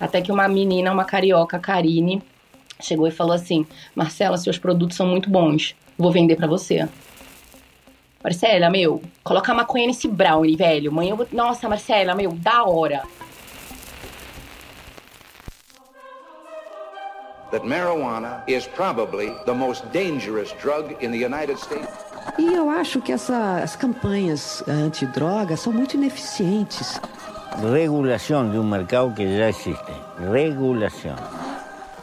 Até que uma menina, uma carioca, Karine, chegou e falou assim: Marcela, seus produtos são muito bons, vou vender para você. Marcela, meu, coloca maconha nesse brownie, velho. Amanhã eu vou. Nossa, Marcela, meu, da hora. That marijuana is probably the most dangerous drug in the United States. E eu acho que essas campanhas antidrogas são muito ineficientes. Regulação de um mercado que já existe. Regulação.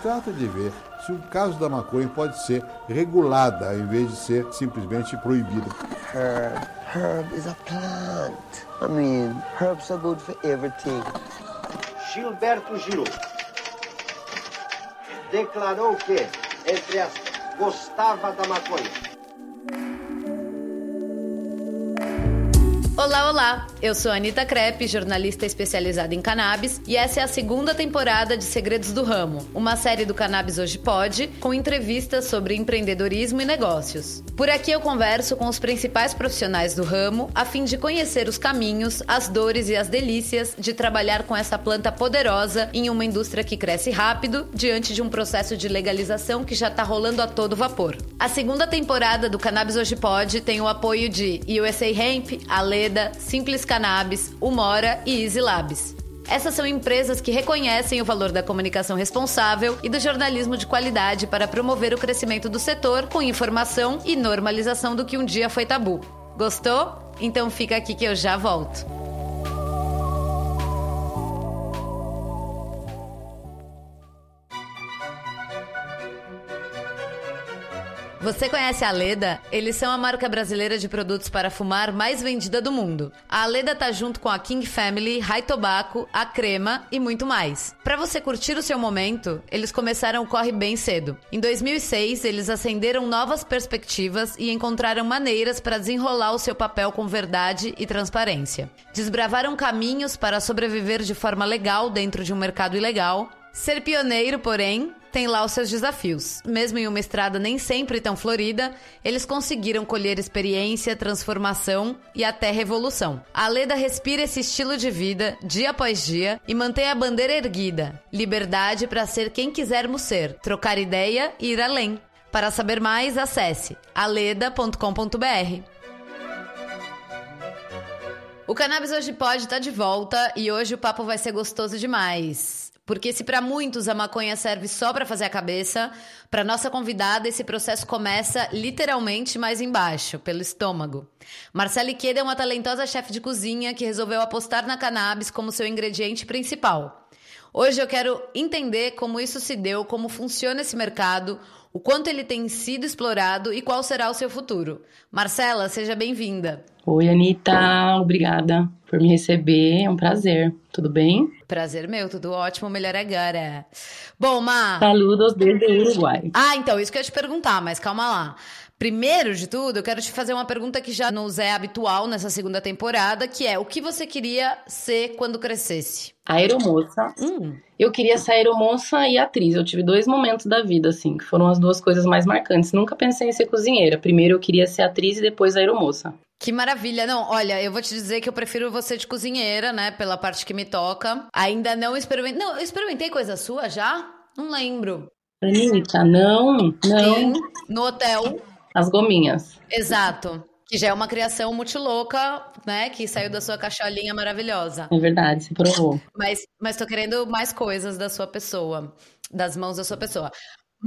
Trata de ver se o caso da maconha pode ser regulada ao invés de ser simplesmente proibida. Herb. Herb is a plant. I mean, herbs are good for everything. Gilberto Gil declarou que, entre as gostava da maconha. Olá, olá! Eu sou Anitta Crepe, jornalista especializada em cannabis, e essa é a segunda temporada de Segredos do Ramo, uma série do Cannabis Hoje Pode, com entrevistas sobre empreendedorismo e negócios. Por aqui eu converso com os principais profissionais do ramo, a fim de conhecer os caminhos, as dores e as delícias de trabalhar com essa planta poderosa em uma indústria que cresce rápido, diante de um processo de legalização que já está rolando a todo vapor. A segunda temporada do Cannabis Hoje Pode tem o apoio de USA Hemp, Ale Simples Cannabis, Umora e Easy Labs. Essas são empresas que reconhecem o valor da comunicação responsável e do jornalismo de qualidade para promover o crescimento do setor com informação e normalização do que um dia foi tabu. Gostou? Então fica aqui que eu já volto. Você conhece a Aleda? Eles são a marca brasileira de produtos para fumar mais vendida do mundo. A Aleda tá junto com a King Family, High Tobacco, a Crema e muito mais. Para você curtir o seu momento, eles começaram o corre bem cedo. Em 2006, eles acenderam novas perspectivas e encontraram maneiras para desenrolar o seu papel com verdade e transparência. Desbravaram caminhos para sobreviver de forma legal dentro de um mercado ilegal. Ser pioneiro, porém, tem lá os seus desafios. Mesmo em uma estrada nem sempre tão florida, eles conseguiram colher experiência, transformação e até revolução. A Leda respira esse estilo de vida dia após dia e mantém a bandeira erguida. Liberdade para ser quem quisermos ser, trocar ideia e ir além. Para saber mais, acesse aleda.com.br. O Cannabis Hoje Pode estar tá de volta e hoje o papo vai ser gostoso demais. Porque se para muitos a maconha serve só para fazer a cabeça, para nossa convidada esse processo começa literalmente mais embaixo, pelo estômago. Marcela Iqueda é uma talentosa chefe de cozinha que resolveu apostar na cannabis como seu ingrediente principal. Hoje eu quero entender como isso se deu, como funciona esse mercado, o quanto ele tem sido explorado e qual será o seu futuro. Marcela, seja bem-vinda. Oi, Anitta, obrigada por me receber, é um prazer. Tudo bem? Prazer meu, tudo ótimo, melhor agora. Bom, Ma. Saludos desde o Uruguai. Ah, então, isso que eu ia te perguntar, mas calma lá. Primeiro de tudo, eu quero te fazer uma pergunta que já nos é habitual nessa segunda temporada, que é o que você queria ser quando crescesse? Aeromoça. Hum. Eu queria ser aeromoça e atriz. Eu tive dois momentos da vida, assim, que foram as duas coisas mais marcantes. Nunca pensei em ser cozinheira. Primeiro eu queria ser atriz e depois aeromoça. Que maravilha. Não, olha, eu vou te dizer que eu prefiro você de cozinheira, né? Pela parte que me toca. Ainda não experimentei. Não, eu experimentei coisa sua já? Não lembro. Anitta, não, não. Sim, no hotel. As gominhas. Exato. Que já é uma criação muito louca, né? Que saiu da sua caixolinha maravilhosa. É verdade, se provou. Mas, mas tô querendo mais coisas da sua pessoa, das mãos da sua pessoa.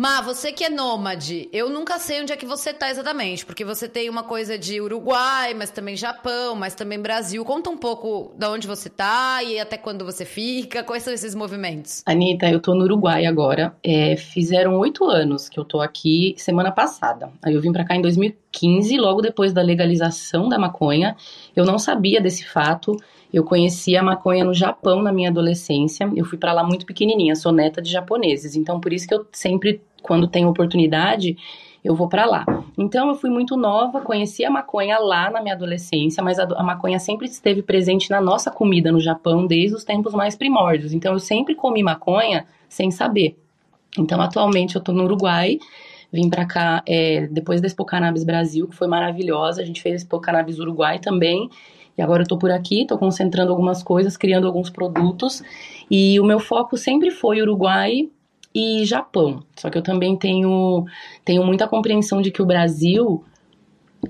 Má, você que é nômade, eu nunca sei onde é que você tá exatamente, porque você tem uma coisa de Uruguai, mas também Japão, mas também Brasil. Conta um pouco de onde você tá e até quando você fica, quais são esses movimentos? Anitta, eu tô no Uruguai agora. É, fizeram oito anos que eu tô aqui semana passada. Aí eu vim pra cá em 2015, logo depois da legalização da maconha. Eu não sabia desse fato. Eu conheci a maconha no Japão na minha adolescência. Eu fui para lá muito pequenininha, sou neta de japoneses. Então, por isso que eu sempre, quando tenho oportunidade, eu vou para lá. Então, eu fui muito nova, conheci a maconha lá na minha adolescência, mas a, a, maconha sempre esteve presente na nossa comida no Japão desde os tempos mais primórdios. Então, eu sempre comi maconha sem saber. Então, atualmente, eu tô no Uruguai. Vim para cá é, depois da Expo Cannabis Brasil, que foi maravilhosa. A gente fez a Expo Cannabis Uruguai também. E agora eu tô por aqui, tô concentrando algumas coisas, criando alguns produtos. E o meu foco sempre foi Uruguai e Japão. Só que eu também tenho, tenho muita compreensão de que o Brasil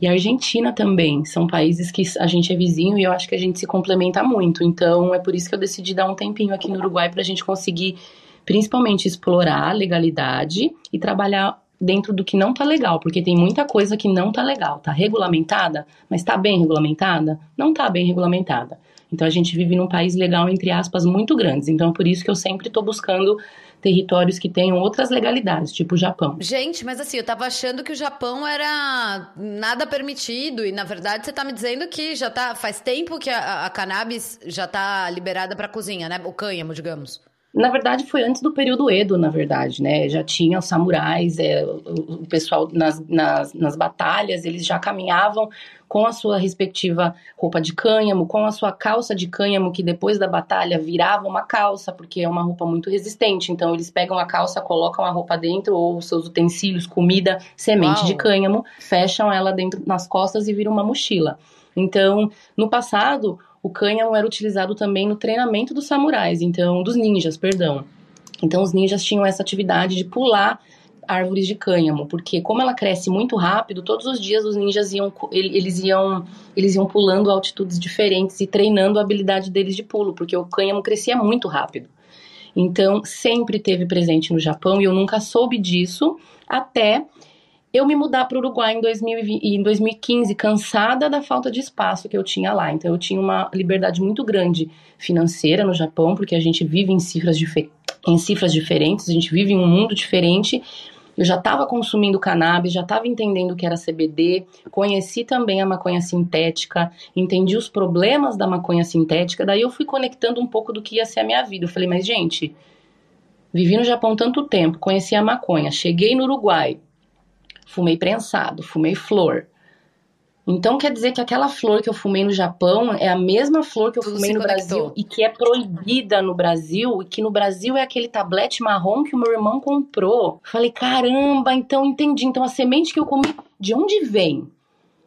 e a Argentina também são países que a gente é vizinho e eu acho que a gente se complementa muito. Então é por isso que eu decidi dar um tempinho aqui no Uruguai para a gente conseguir, principalmente, explorar a legalidade e trabalhar dentro do que não tá legal, porque tem muita coisa que não tá legal, tá regulamentada, mas tá bem regulamentada? Não tá bem regulamentada. Então a gente vive num país legal, entre aspas, muito grandes. Então é por isso que eu sempre tô buscando territórios que tenham outras legalidades, tipo o Japão. Gente, mas assim, eu tava achando que o Japão era nada permitido e na verdade você tá me dizendo que já tá faz tempo que a, a cannabis já tá liberada para cozinha, né? O cânhamo, digamos. Na verdade, foi antes do período Edo, na verdade, né? Já tinha os samurais, é, o, o, pessoal nas, nas, nas batalhas, eles já caminhavam com a sua respectiva roupa de cânhamo, com a sua calça de cânhamo, que depois da batalha virava uma calça, porque é uma roupa muito resistente. Então, eles pegam a calça, colocam a roupa dentro, ou seus utensílios, comida, semente Uau. de cânhamo, fecham ela dentro nas costas e vira uma mochila. Então, no passado, o cânhamo era utilizado também no treinamento dos samurais, então dos ninjas, perdão. Então os ninjas tinham essa atividade de pular árvores de cânhamo, porque como ela cresce muito rápido, todos os dias os ninjas iam eles iam eles iam pulando altitudes diferentes e treinando a habilidade deles de pulo, porque o cânhamo crescia muito rápido. Então sempre teve presente no Japão e eu nunca soube disso até eu me mudar para o Uruguai em, 2020, em 2015, cansada da falta de espaço que eu tinha lá. Então, eu tinha uma liberdade muito grande financeira no Japão, porque a gente vive em cifras, em cifras diferentes, a gente vive em um mundo diferente. Eu já estava consumindo cannabis, já estava entendendo o que era CBD, conheci também a maconha sintética, entendi os problemas da maconha sintética, daí eu fui conectando um pouco do que ia ser a minha vida. Eu falei, mas gente, vivi no Japão tanto tempo, conheci a maconha, cheguei no Uruguai, fumei prensado, fumei flor. Então quer dizer que aquela flor que eu fumei no Japão é a mesma flor que eu Tudo fumei no. Brasil e que é proibida no Brasil e que no Brasil é aquele tablete marrom que o meu irmão comprou. Falei, caramba, então entendi. Então a semente que eu comi, de onde vem?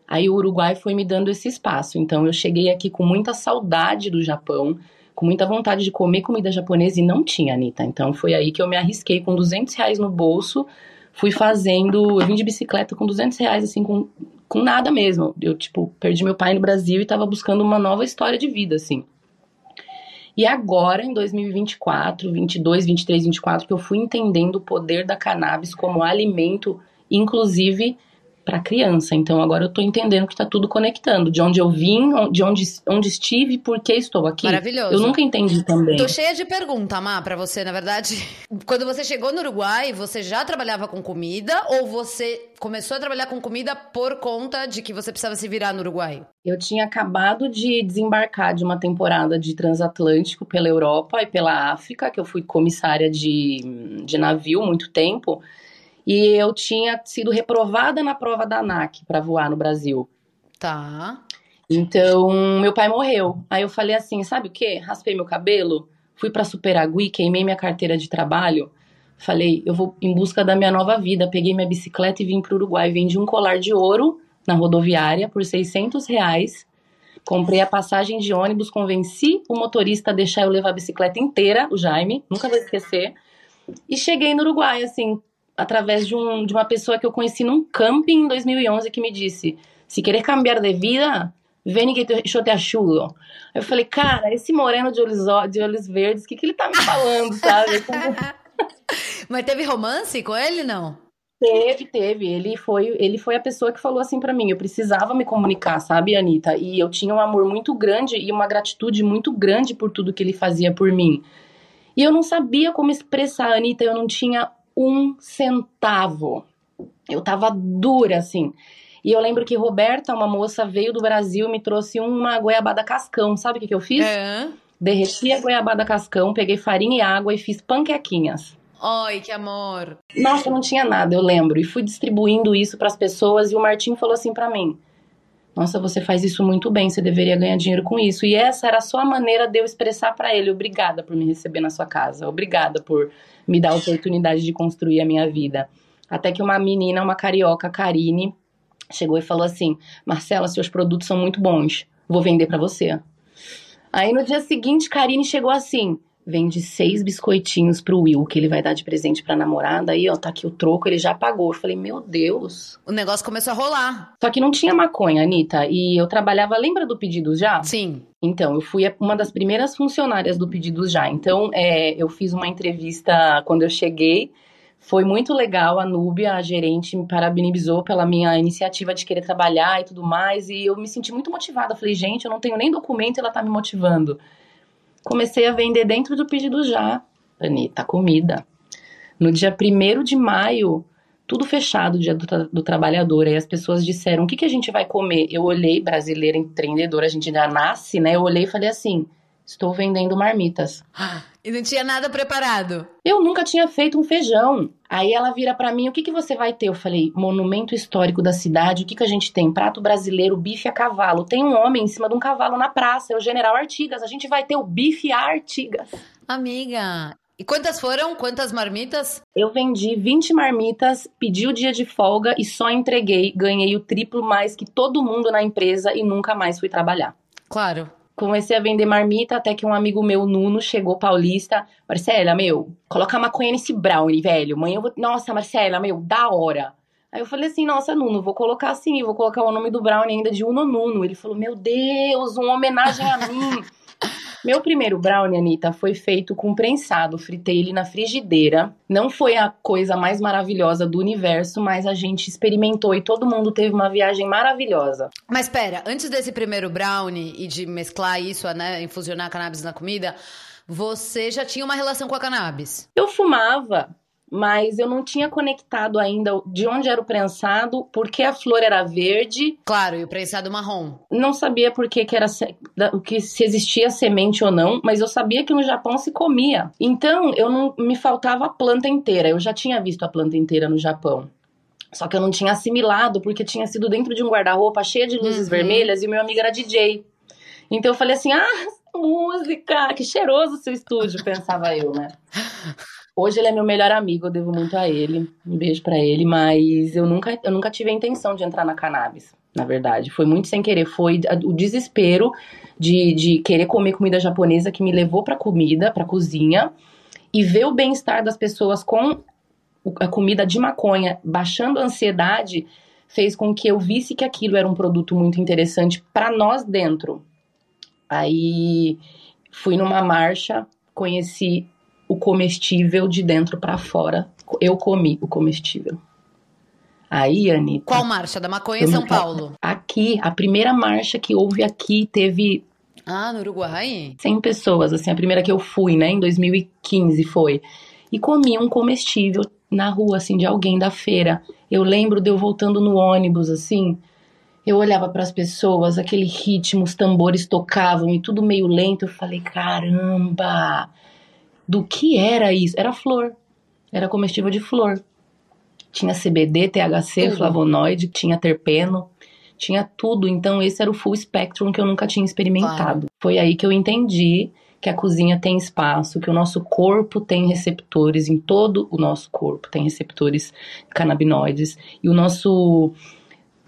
Aí o Uruguai foi me dando esse espaço. Então eu cheguei aqui com muita saudade do Japão, com muita vontade de comer comida japonesa e não tinha, Anitta. Então foi aí que eu me arrisquei com 200 reais no bolso fui fazendo. Eu vim de bicicleta com 200 reais, assim, com, com nada mesmo. Eu, tipo, perdi meu pai no Brasil e tava buscando uma nova história de vida, assim. E agora, em 2024, 22, 23, 24, que eu fui entendendo o poder da cannabis como alimento, inclusive para criança. Então agora eu tô entendendo que tá tudo conectando. De onde eu vim, de onde, onde estive, por que estou aqui. Maravilhoso. Eu nunca entendi também. Tô cheia de pergunta, Má, pra você, na verdade. Quando você chegou no Uruguai, você já trabalhava com comida ou você começou a trabalhar com comida por conta de que você precisava se virar no Uruguai? Eu tinha acabado de desembarcar de uma temporada de transatlântico pela Europa e pela África, que eu fui comissária de, de navio muito tempo e eu tinha sido reprovada na prova da ANAC para voar no Brasil. Tá. Então, meu pai morreu. Aí eu falei assim, sabe o quê? Raspei meu cabelo, fui para Superagui, queimei minha carteira de trabalho. Falei, eu vou em busca da minha nova vida. Peguei minha bicicleta e vim para o Uruguai. Vendi um colar de ouro na rodoviária por 600 reais. Comprei a passagem de ônibus, convenci o motorista a deixar eu levar a bicicleta inteira, o Jaime, nunca vou esquecer. E cheguei no Uruguai, assim, através de, um, de uma pessoa que eu conheci num camping em 2011 que me disse: se querer cambiar de vida, vem que te, eu te ajudo. Eu falei, cara, esse moreno de olhos, de olhos verdes, o que, que ele tá me falando, sabe? Mas teve romance com ele, não? Teve, teve. Ele foi, ele foi a pessoa que falou assim para mim. Eu precisava me comunicar, sabe, Anitta? E eu tinha um amor muito grande e uma gratitude muito grande por tudo que ele fazia por mim. E eu não sabia como expressar, Anitta. Eu não tinha um centavo. Eu tava dura, assim. E eu lembro que Roberta, uma moça, veio do Brasil e me trouxe uma goiabada cascão. Sabe o que, que eu fiz? É. Derreti a goiabada cascão, peguei farinha e água e fiz panquequinhas. Ai, que amor. Nossa, não tinha nada, eu lembro. E fui distribuindo isso para as pessoas e o Martim falou assim para mim: nossa, você faz isso muito bem, você deveria ganhar dinheiro com isso. E essa era só a maneira de eu expressar para ele: obrigada por me receber na sua casa, obrigada por me dar a oportunidade de construir a minha vida. Até que uma menina, uma carioca, Karine, chegou e falou assim: Marcela, seus produtos são muito bons. Vou vender pra você. Aí no dia seguinte, Karine chegou assim: vende seis biscoitinhos pro Will, que ele vai dar de presente pra namorada. Aí, ó, tá aqui o troco, ele já pagou. Eu falei, meu Deus. O negócio começou a rolar. Só que não tinha maconha, Anitta. E eu trabalhava, lembra do Pedidos Já? Sim. Então, eu fui uma das primeiras funcionárias do Pedidos Já. Então, é, eu fiz uma entrevista quando eu cheguei. Foi muito legal, a Núbia, a gerente, me parabenizou pela minha iniciativa de querer trabalhar e tudo mais. E eu me senti muito motivada. Falei, gente, eu não tenho nem documento e ela tá me motivando. Comecei a vender dentro do Pedido Já, Anitta, comida. No dia 1 de maio, tudo fechado, dia do, do trabalhador. Aí as pessoas disseram: o que, que a gente vai comer? Eu olhei, brasileira empreendedora, a gente já nasce, né? Eu olhei e falei assim: estou vendendo marmitas. E não tinha nada preparado. Eu nunca tinha feito um feijão. Aí ela vira para mim: o que, que você vai ter? Eu falei: monumento histórico da cidade. O que, que a gente tem? Prato brasileiro, bife a cavalo. Tem um homem em cima de um cavalo na praça, é o general Artigas. A gente vai ter o bife a Artigas. Amiga, e quantas foram? Quantas marmitas? Eu vendi 20 marmitas, pedi o dia de folga e só entreguei. Ganhei o triplo mais que todo mundo na empresa e nunca mais fui trabalhar. Claro. Comecei a vender marmita até que um amigo meu, Nuno, chegou paulista. Marcela, meu, coloca maconha nesse brownie, velho. Amanhã eu vou. Nossa, Marcela, meu, da hora. Aí eu falei assim, nossa, Nuno, vou colocar assim, vou colocar o nome do brownie ainda de Uno Nuno. Ele falou, meu Deus, uma homenagem a mim. Meu primeiro brownie, Anitta, foi feito com prensado. Fritei ele na frigideira. Não foi a coisa mais maravilhosa do universo, mas a gente experimentou e todo mundo teve uma viagem maravilhosa. Mas pera, antes desse primeiro brownie e de mesclar isso, né, infusionar cannabis na comida, você já tinha uma relação com a cannabis? Eu fumava, mas eu não tinha conectado ainda de onde era o prensado, porque a flor era verde. Claro, e o prensado marrom. Não sabia por que, que era o que se existia semente ou não, mas eu sabia que no Japão se comia. Então, eu não me faltava a planta inteira. Eu já tinha visto a planta inteira no Japão. Só que eu não tinha assimilado porque tinha sido dentro de um guarda-roupa cheio de luzes Uhum. vermelhas e meu amigo era DJ. Então eu falei assim: "Ah, música, que cheiroso o seu estúdio", pensava eu, né? Hoje ele é meu melhor amigo, eu devo muito a ele. Um beijo pra ele, mas eu nunca, eu nunca tive a intenção de entrar na cannabis, na verdade. Foi muito sem querer, foi o desespero de, de querer comer comida japonesa que me levou pra comida, pra cozinha, e ver o bem-estar das pessoas com a comida de maconha, baixando a ansiedade, fez com que eu visse que aquilo era um produto muito interessante pra nós dentro. Aí fui numa marcha, conheci o comestível de dentro pra fora. Eu comi o comestível. Aí, Anitta. Qual marcha? Da maconha em São Paulo? Aqui, a primeira marcha que houve aqui teve Ah, no Uruguai? 100 pessoas, assim, a primeira que eu fui, né, em 2015 foi. E comi um comestível na rua, assim, de alguém da feira. Eu lembro de eu voltando no ônibus, assim, eu olhava para as pessoas, aquele ritmo, os tambores tocavam e tudo meio lento. Eu falei, caramba, do que era isso? Era flor, era comestível de flor. Tinha CBD, THC, Tudo. flavonoide, tinha terpeno, tinha tudo. Então esse era o full spectrum que eu nunca tinha experimentado. Foi aí que eu entendi que a cozinha tem espaço, que o nosso corpo tem receptores, em todo o nosso corpo tem receptores canabinoides. E o nosso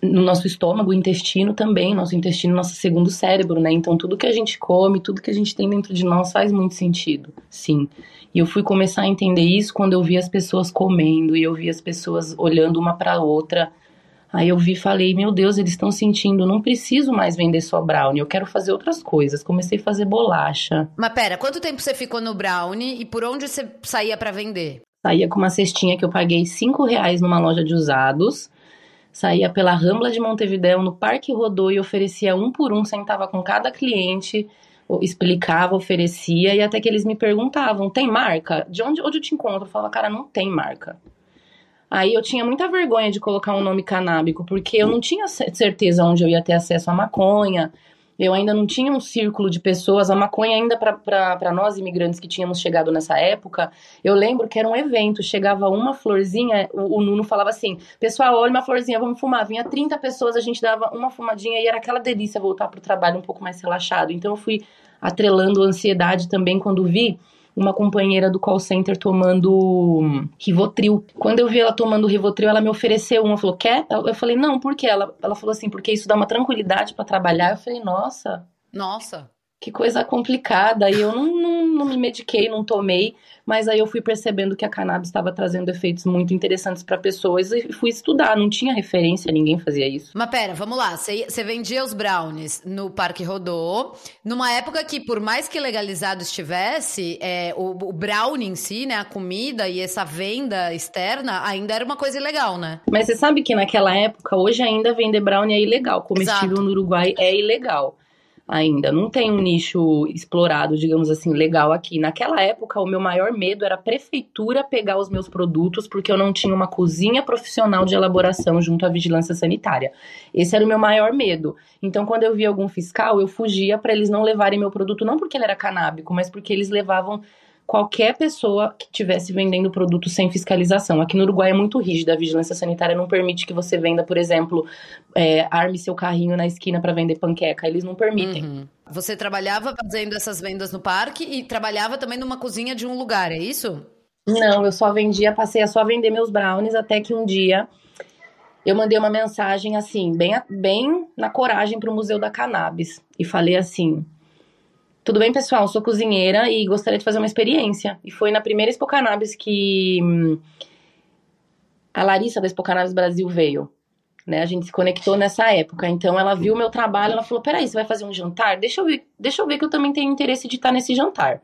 no nosso estômago, o intestino também, nosso intestino, nosso segundo cérebro, né? Então tudo que a gente come, tudo que a gente tem dentro de nós faz muito sentido, sim. E eu fui começar a entender isso quando eu vi as pessoas comendo e eu vi as pessoas olhando uma para outra. Aí eu vi e falei, meu Deus, eles estão sentindo, não preciso mais vender só brownie, eu quero fazer outras coisas. Comecei a fazer bolacha, Mas pera, quanto tempo você ficou no brownie e por onde você saía pra vender? saía com uma cestinha que eu paguei cinco reais numa loja de usados, saía pela Rambla de Montevidéu, no Parque Rodô e oferecia um por um, sentava com cada cliente, explicava, oferecia, e até que eles me perguntavam, tem marca? De onde, onde eu te encontro? Eu falava, cara, não tem marca. Aí eu tinha muita vergonha de colocar um nome canábico, porque eu não tinha ce- certeza onde eu ia ter acesso à maconha, eu ainda não tinha um círculo de pessoas, a maconha ainda para nós imigrantes que tínhamos chegado nessa época, eu lembro que era um evento, chegava uma florzinha, o, o Nuno falava assim: pessoal, olha uma florzinha, vamos fumar. Vinha 30 pessoas, a gente dava uma fumadinha e era aquela delícia voltar pro trabalho um pouco mais relaxado. Então eu fui atrelando a ansiedade também quando vi uma companheira do call center tomando Rivotril. Quando eu vi ela tomando Rivotril, ela me ofereceu uma, falou: "Quer?" Eu falei: "Não, por quê?" Ela, ela falou assim: "Porque isso dá uma tranquilidade para trabalhar". Eu falei: "Nossa, Nossa. Que coisa complicada. E eu não, não, não me mediquei, não tomei, mas aí eu fui percebendo que a cannabis estava trazendo efeitos muito interessantes para pessoas e fui estudar. Não tinha referência, ninguém fazia isso. Mas pera, vamos lá. Você vendia os brownies no Parque Rodô, numa época que, por mais que legalizado estivesse, é, o, o brownie em si, né, a comida e essa venda externa ainda era uma coisa ilegal, né? Mas você sabe que naquela época, hoje ainda vender brownie é ilegal. Comestível Exato. no Uruguai é ilegal. Ainda não tem um nicho explorado, digamos assim, legal aqui. Naquela época, o meu maior medo era a prefeitura pegar os meus produtos porque eu não tinha uma cozinha profissional de elaboração junto à vigilância sanitária. Esse era o meu maior medo. Então, quando eu via algum fiscal, eu fugia para eles não levarem meu produto, não porque ele era canábico, mas porque eles levavam qualquer pessoa que estivesse vendendo produto sem fiscalização. Aqui no Uruguai é muito rígida, a vigilância sanitária não permite que você venda, por exemplo, é, arme seu carrinho na esquina para vender panqueca. Eles não permitem. Uhum. Você trabalhava fazendo essas vendas no parque e trabalhava também numa cozinha de um lugar, é isso? Não, eu só vendia, passei a só vender meus brownies até que um dia eu mandei uma mensagem assim, bem, bem na coragem pro Museu da Cannabis e falei assim: "Tudo bem, pessoal, sou cozinheira e gostaria de fazer uma experiência". E foi na primeira Expo Cannabis que hum, a Larissa da Expo Cannabis Brasil veio. Né, a gente se conectou nessa época. Então ela viu o meu trabalho, ela falou: "Peraí, você vai fazer um jantar? Deixa eu ver, deixa eu ver que eu também tenho interesse de estar nesse jantar".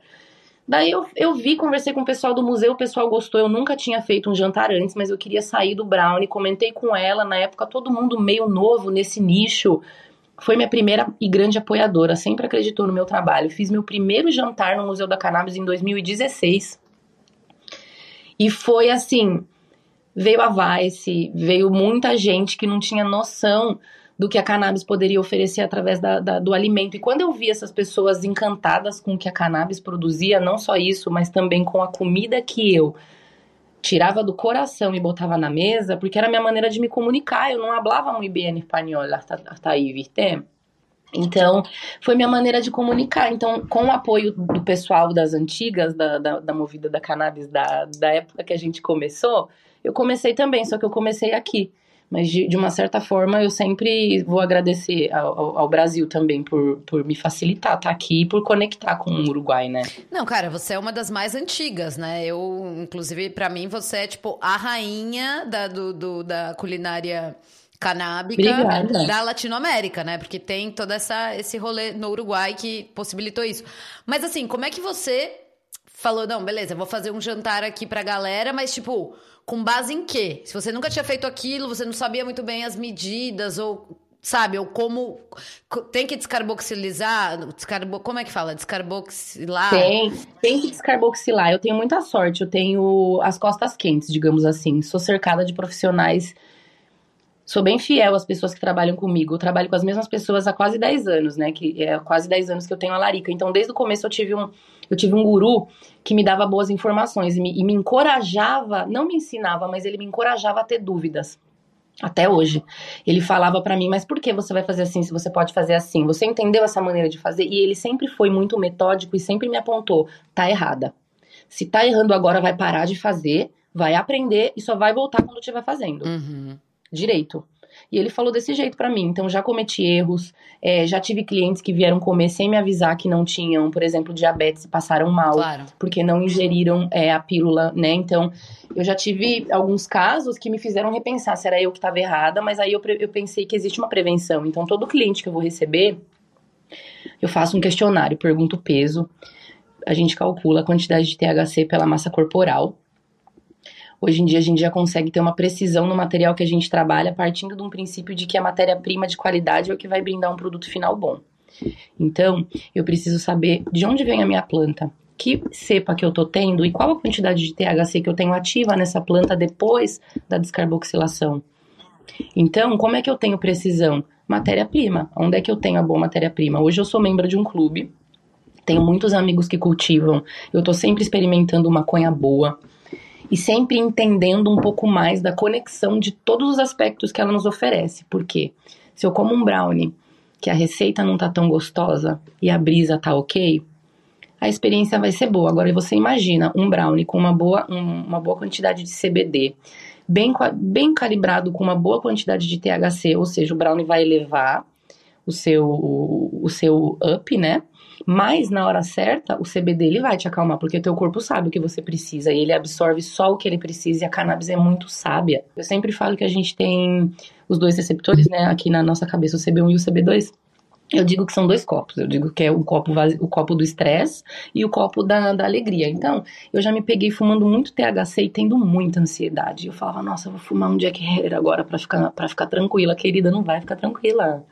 Daí eu, eu vi, conversei com o pessoal do museu, o pessoal gostou. Eu nunca tinha feito um jantar antes, mas eu queria sair do brownie. Comentei com ela, na época todo mundo meio novo nesse nicho. Foi minha primeira e grande apoiadora, sempre acreditou no meu trabalho. Fiz meu primeiro jantar no Museu da Cannabis em 2016. E foi assim, veio a Vice, veio muita gente que não tinha noção do que a cannabis poderia oferecer através da, da- do alimento. E quando eu vi essas pessoas encantadas com o que a cannabis produzia, não só isso, mas também com a comida que eu tirava do coração e botava na mesa, porque era a minha maneira de me comunicar. Eu não falava muito bem em espanhol, hasta aí, viste? Então, foi minha maneira de comunicar. Então, com o apoio do pessoal das antigas, da, da, da movida da cannabis, da, da época que a gente começou, eu comecei também, só que eu comecei aqui. Mas, de, de uma certa forma, eu sempre vou agradecer ao, ao- Brasil também por, por me facilitar estar aqui e por conectar com o Uruguai, né? Não, cara, você é uma das mais antigas, né? Eu, inclusive, pra mim, você é tipo a rainha da, do, do- da culinária canábica Obrigada. da Latinoamérica, né? Porque tem todo essa, esse rolê no Uruguai que possibilitou isso. Mas assim, como é que você falou, não, beleza, vou fazer um jantar aqui pra galera, mas tipo, com base em quê? Se você nunca tinha feito aquilo, você não sabia muito bem as medidas ou sabe, ou como co- tem que descarboxilizar, descarbo, como é que fala? Descarboxilar? Tem, tem que descarboxilar. Eu tenho muita sorte, eu tenho as costas quentes, digamos assim. Sou cercada de profissionais. Sou bem fiel às pessoas que trabalham comigo. Eu trabalho com as mesmas pessoas há quase 10 anos, né? Que é quase 10 anos que eu tenho a Larica. Então, desde o começo eu tive um, eu tive um guru que me dava boas informações e me, e me encorajava, não me ensinava, mas ele me encorajava a ter dúvidas. Até hoje. Ele falava pra mim, mas por que você vai fazer assim se você pode fazer assim? Você entendeu essa maneira de fazer? E ele sempre foi muito metódico e sempre me apontou, tá errada. Se tá errando agora, vai parar de fazer, vai aprender e só vai voltar quando estiver fazendo Uhum. direito. E ele falou desse jeito pra mim. Então já cometi erros, é, já tive clientes que vieram comer sem me avisar que não tinham, por exemplo, diabetes e passaram mal Claro. porque não ingeriram é, a pílula, né? Então, eu já tive alguns casos que me fizeram repensar se era eu que estava errada, mas aí eu, eu pensei que existe uma prevenção. Então, todo cliente que eu vou receber, eu faço um questionário, pergunto o peso, a gente calcula a quantidade de THC pela massa corporal. Hoje em dia a gente já consegue ter uma precisão no material que a gente trabalha, partindo de um princípio de que a matéria-prima de qualidade é o que vai brindar um produto final bom. Então, eu preciso saber de onde vem a minha planta, que cepa que eu tô tendo e qual a quantidade de THC que eu tenho ativa nessa planta depois da descarboxilação. Então, como é que eu tenho precisão? Matéria-prima. Onde é que eu tenho a boa matéria-prima? Hoje eu sou membro de um clube, tenho muitos amigos que cultivam, eu tô sempre experimentando maconha boa e sempre entendendo um pouco mais da conexão de todos os aspectos que ela nos oferece. Por quê? Se eu como um brownie que a receita não tá tão gostosa e a brisa tá ok, a experiência vai ser boa. Agora você imagina um brownie com uma boa, um, uma boa quantidade de CBD, bem, bem calibrado com uma boa quantidade de THC, ou seja, o brownie vai elevar o seu, o, o seu up, né? Mas na hora certa, o CBD ele vai te acalmar, porque o teu corpo sabe o que você precisa e ele absorve só o que ele precisa e a cannabis é muito sábia. Eu sempre falo que a gente tem os dois receptores, né, aqui na nossa cabeça, o CB1 e o CB2. Eu digo que são dois copos. Eu digo que é o copo, o copo do estresse e o copo da, da alegria. Então, eu já me peguei fumando muito THC e tendo muita ansiedade. Eu falava, nossa, eu vou fumar um Jack Herer agora para ficar, pra ficar tranquila. Querida, não vai ficar tranquila.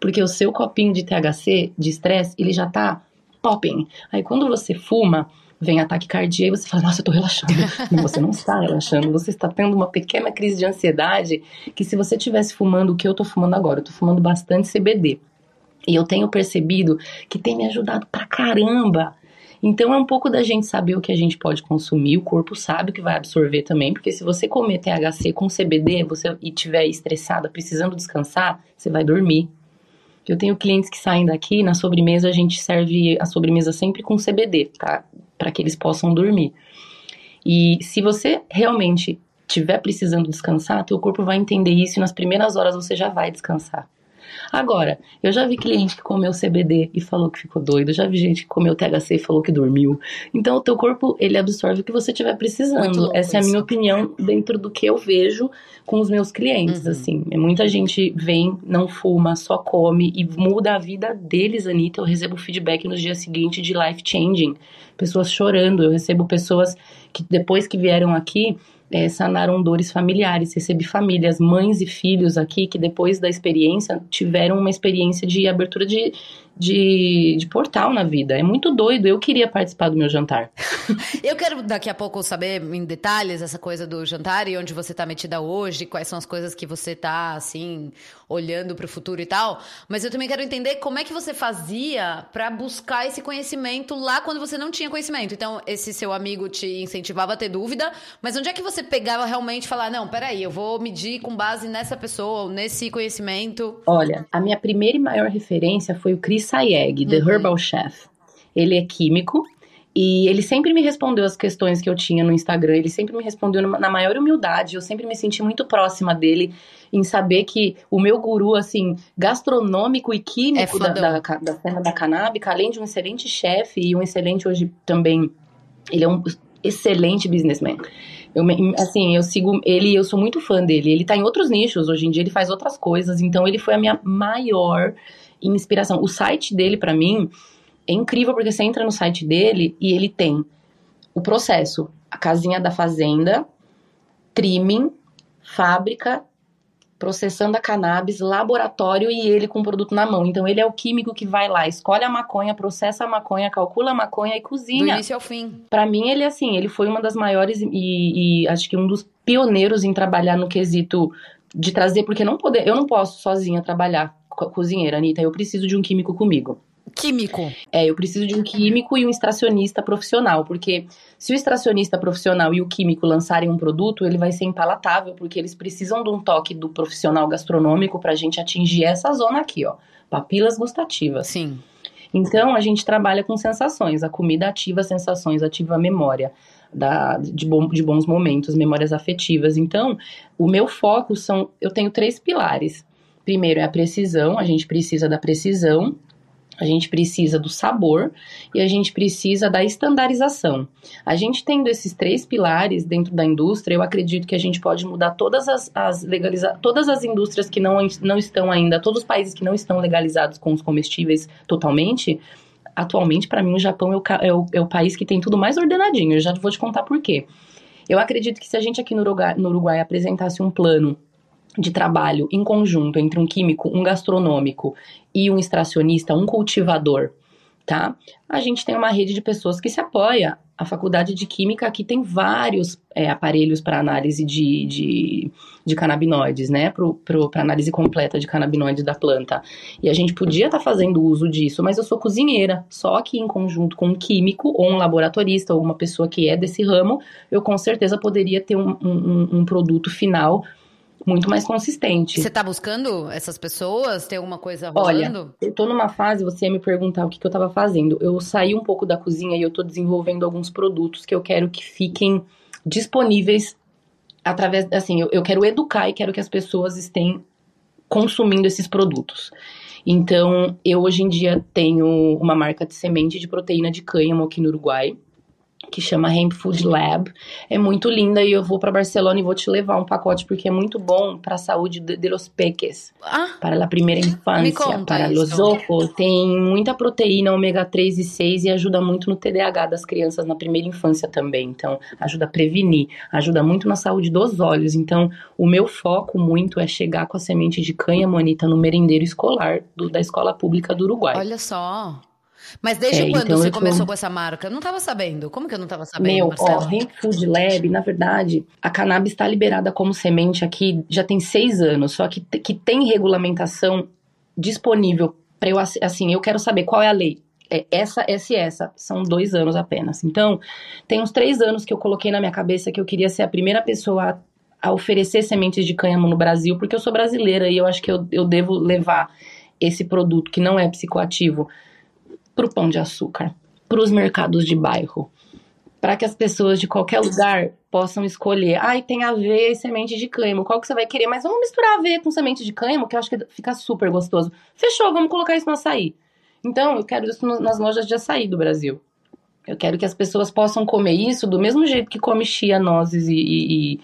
Porque o seu copinho de THC, de estresse, ele já tá popping. Aí quando você fuma, vem ataque cardíaco e você fala, nossa, eu tô relaxando. Não, você não está relaxando, você está tendo uma pequena crise de ansiedade que se você tivesse fumando o que eu tô fumando agora, eu tô fumando bastante CBD. E eu tenho percebido que tem me ajudado pra caramba. Então é um pouco da gente saber o que a gente pode consumir, o corpo sabe o que vai absorver também, porque se você comer THC com CBD você, e tiver estressada, precisando descansar, você vai dormir. Eu tenho clientes que saem daqui, na sobremesa a gente serve a sobremesa sempre com CBD, tá? Para que eles possam dormir. E se você realmente estiver precisando descansar, teu corpo vai entender isso e nas primeiras horas você já vai descansar. Agora, eu já vi cliente que comeu CBD e falou que ficou doido, já vi gente que comeu THC e falou que dormiu. Então, o teu corpo, ele absorve o que você estiver precisando. Essa é a minha opinião dentro do que eu vejo com os meus clientes, uhum. assim. Muita gente vem, não fuma, só come e muda a vida deles, Anitta. Eu recebo feedback nos dias seguintes de life changing. Pessoas chorando, eu recebo pessoas que depois que vieram aqui é, sanaram dores familiares. Recebi famílias, mães e filhos aqui que depois da experiência tiveram uma experiência de abertura de, de, de, portal na vida. É muito doido. Eu queria participar do meu jantar. Eu quero daqui a pouco saber em detalhes essa coisa do jantar e onde você está metida hoje, quais são as coisas que você está assim olhando para o futuro e tal. Mas eu também quero entender como é que você fazia para buscar esse conhecimento lá quando você não tinha conhecimento. Então, esse seu amigo te incentivava a ter dúvida, mas onde é que você pegava realmente e falar, não, peraí, eu vou medir com base nessa pessoa, nesse conhecimento? Olha, a minha primeira e maior referência foi o Chris Sayeg, The uhum. Herbal Chef. Ele é químico, e ele sempre me respondeu as questões que eu tinha no Instagram, ele sempre me respondeu na maior humildade, eu sempre me senti muito próxima dele em saber que o meu guru, assim, gastronômico e químico é da, da, da cena da canábica, além de um excelente chefe e um excelente hoje também, ele é um excelente businessman. Eu, assim, eu sigo ele eu sou muito fã dele. Ele tá em outros nichos, hoje em dia ele faz outras coisas, então ele foi a minha maior inspiração. O site dele, para mim, é incrível porque você entra no site dele e ele tem o processo, a casinha da fazenda, trimming, fábrica, processando a cannabis, laboratório e ele com o produto na mão. Então ele é o químico que vai lá, escolhe a maconha, processa a maconha, calcula a maconha e cozinha. Do início ao fim. Para mim ele assim, ele foi uma das maiores e, e, acho que um dos pioneiros em trabalhar no quesito de trazer, porque não poder, eu não posso sozinha trabalhar cozinheira, Anitta, eu preciso de um químico comigo químico. É, eu preciso de um químico e um extracionista profissional, porque se o extracionista profissional e o químico lançarem um produto, ele vai ser impalatável, porque eles precisam de um toque do profissional gastronômico para a gente atingir essa zona aqui, ó, papilas gustativas. Sim. Então, a gente trabalha com sensações. A comida ativa sensações, ativa a memória da, de, bom, de bons momentos, memórias afetivas. Então, o meu foco são. Eu tenho três pilares. Primeiro é a precisão, a gente precisa da precisão a gente precisa do sabor e a gente precisa da estandarização. A gente tendo esses três pilares dentro da indústria, eu acredito que a gente pode mudar todas as, as legaliza todas as indústrias que não, não estão ainda, todos os países que não estão legalizados com os comestíveis totalmente. Atualmente, para mim, o Japão é o, é, o, é o país que tem tudo mais ordenadinho. Eu já vou te contar por quê. Eu acredito que se a gente aqui no Uruguai, no Uruguai apresentasse um plano de trabalho em conjunto entre um químico, um gastronômico e um extracionista, um cultivador, tá? A gente tem uma rede de pessoas que se apoia. A faculdade de Química aqui tem vários é, aparelhos para análise de, de, de, canabinoides, né? Para análise completa de canabinoides da planta. E a gente podia estar tá fazendo uso disso, mas eu sou cozinheira. Só que em conjunto com um químico, ou um laboratorista, ou uma pessoa que é desse ramo, eu com certeza poderia ter um, um, um produto final muito mais consistente. Você tá buscando essas pessoas? Tem alguma coisa Olha, rolando? eu tô numa fase, você ia me perguntar o que, que eu tava fazendo. Eu saí um pouco da cozinha e eu tô desenvolvendo alguns produtos que eu quero que fiquem disponíveis através, assim, eu, eu quero educar e quero que as pessoas estejam consumindo esses produtos. Então, eu hoje em dia tenho uma marca de semente de proteína de cânhamo aqui no Uruguai, que chama Hemp Food Lab. É muito linda e eu vou para Barcelona e vou te levar um pacote porque é muito bom para a saúde de, de los peques, Ah, para a primeira infância, para isso. los ojos. Tem muita proteína ômega 3 e 6 e ajuda muito no TDAH das crianças na primeira infância também. Então, ajuda a prevenir, ajuda muito na saúde dos olhos. Então, o meu foco muito é chegar com a semente de cânhamo, Anitta, no merendeiro escolar do- da escola pública do Uruguai. olha só. Mas desde É, quando então você tô- começou com essa marca? Eu não tava sabendo. Como que eu não tava sabendo, Meu, ó, Marcelo? Hemp Food Lab, na verdade, a cannabis está liberada como semente aqui já tem seis anos, só que, que tem regulamentação disponível para eu, ass- assim, eu quero saber qual é a lei. É essa, essa e essa. São dois anos apenas. Então, tem uns três anos que eu coloquei na minha cabeça que eu queria ser a primeira pessoa a, a oferecer sementes de cânhamo no Brasil, porque eu sou brasileira e eu acho que eu, eu devo levar esse produto que não é psicoativo pro pão de açúcar, pros mercados de bairro, para que as pessoas de qualquer lugar possam escolher. Ai, tem aveia e semente de cânhamo, qual que você vai querer? Mas vamos misturar aveia com semente de cânhamo, que eu acho que fica super gostoso. Fechou, vamos colocar isso no açaí. Então, eu quero isso nas lojas de açaí do Brasil. Eu quero que as pessoas possam comer isso do mesmo jeito que come chia, nozes e, e, e-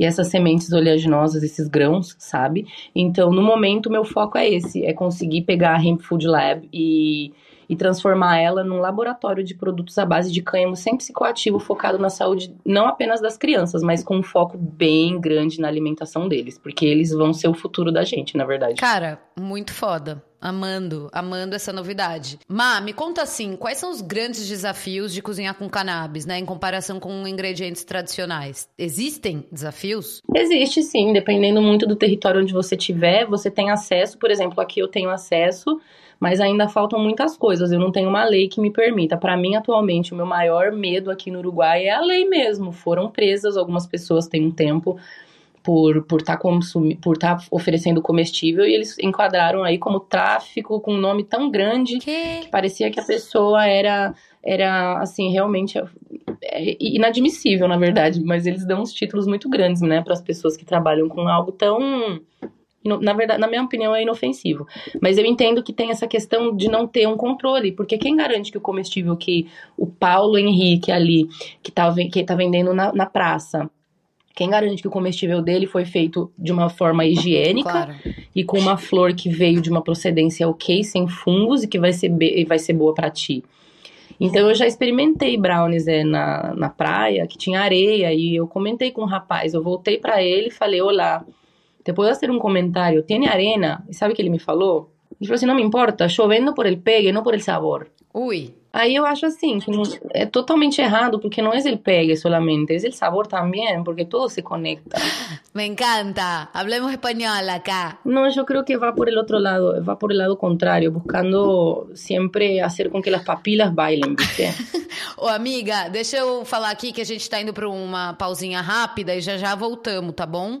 e essas sementes oleaginosas, esses grãos, sabe? Então, no momento, meu foco é esse: é conseguir pegar a Hemp Food Lab e, e transformar ela num laboratório de produtos à base de cânhamo sem psicoativo, focado na saúde não apenas das crianças, mas com um foco bem grande na alimentação deles, porque eles vão ser o futuro da gente, na verdade. Cara, muito foda. Amando, amando essa novidade. Má, me conta assim, quais são os grandes desafios de cozinhar com cannabis, né, em comparação com ingredientes tradicionais? Existem desafios? Existe sim, dependendo muito do território onde você tiver, você tem acesso, por exemplo, aqui eu tenho acesso, mas ainda faltam muitas coisas. Eu não tenho uma lei que me permita. Para mim, atualmente, o meu maior medo aqui no Uruguai é a lei mesmo. Foram presas algumas pessoas tem um tempo por por estar por tá oferecendo comestível e eles enquadraram aí como tráfico com um nome tão grande Que? que parecia que a pessoa era era assim realmente é inadmissível na verdade mas eles dão uns títulos muito grandes né para as pessoas que trabalham com algo tão na verdade, na minha opinião, é inofensivo. Mas eu entendo que tem essa questão de não ter um controle, porque quem garante que o comestível que o Paulo Henrique ali, que tá, que tá vendendo na, na praça, quem garante que o comestível dele foi feito de uma forma higiênica Claro. e com uma flor que veio de uma procedência ok, sem fungos e que vai ser, e vai ser boa pra ti. Então eu já experimentei brownies é, na, na praia, que tinha areia, e eu comentei com um rapaz, eu voltei pra ele e falei, olá, te puedo hacer um comentário, tiene arena? E sabe o que ele me falou? Ele falou assim, não me importa, chovendo por el pegue, não por el sabor. Ui. Aí eu acho assim, que não- é totalmente errado, porque não é el pegue solamente, é el sabor também, porque todo se conecta. Me encanta. Hablemos español acá. No, yo creo que va por el otro lado, va por el lado contrario, buscando siempre hacer con que las papilas bailen, ¿viste? Ô, amiga, deixa eu falar aqui que a gente tá indo pra uma pausinha rápida e já já voltamos, tá bom?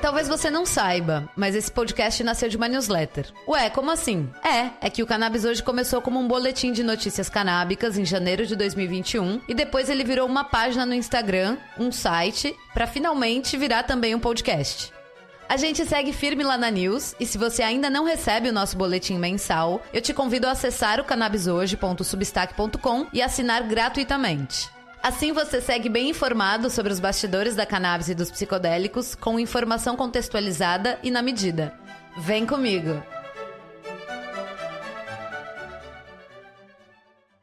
Talvez você não saiba, mas esse podcast nasceu de uma newsletter. Ué, como assim? É, é que o Cannabis hoje começou como um boletim de notícias canábicas em janeiro de 2021 e depois ele virou uma página no Instagram, um site, pra finalmente virar também um podcast. A gente segue firme lá na News e se você ainda não recebe o nosso boletim mensal, eu te convido a acessar o cannabishoje.substack.com e assinar gratuitamente. Assim você segue bem informado sobre os bastidores da cannabis e dos psicodélicos, com informação contextualizada e na medida. Vem comigo!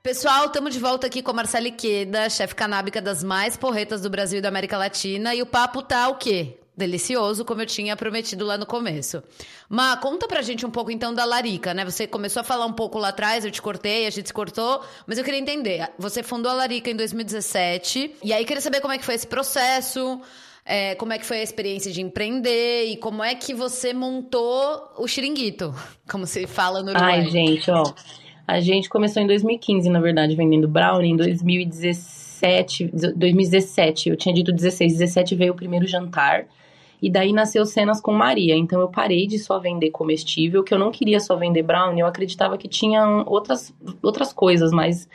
Pessoal, estamos de volta aqui com a Marcela Iqueda, chefe canábica das mais porretas do Brasil e da América Latina. E o papo tá o quê? Delicioso, como eu tinha prometido lá no começo. Ma, conta pra gente um pouco então da Larica, né? Você começou a falar um pouco lá atrás, eu te cortei, a gente se cortou, mas eu queria entender. Você fundou a Larica em 2017, e aí queria saber como é que foi esse processo, é, como é que foi a experiência de empreender e como é que você montou o xiringuito, como se fala no Uruguai. Ai, gente, ó. A gente começou em 2015, na verdade, vendendo brownie. Em 2017, 2017, eu tinha dito 16, 17 veio o primeiro jantar. E daí nasceu Cenas com Maria. Então eu parei de só vender comestível, que eu não queria só vender brownie, eu acreditava que tinha outras, outras coisas mais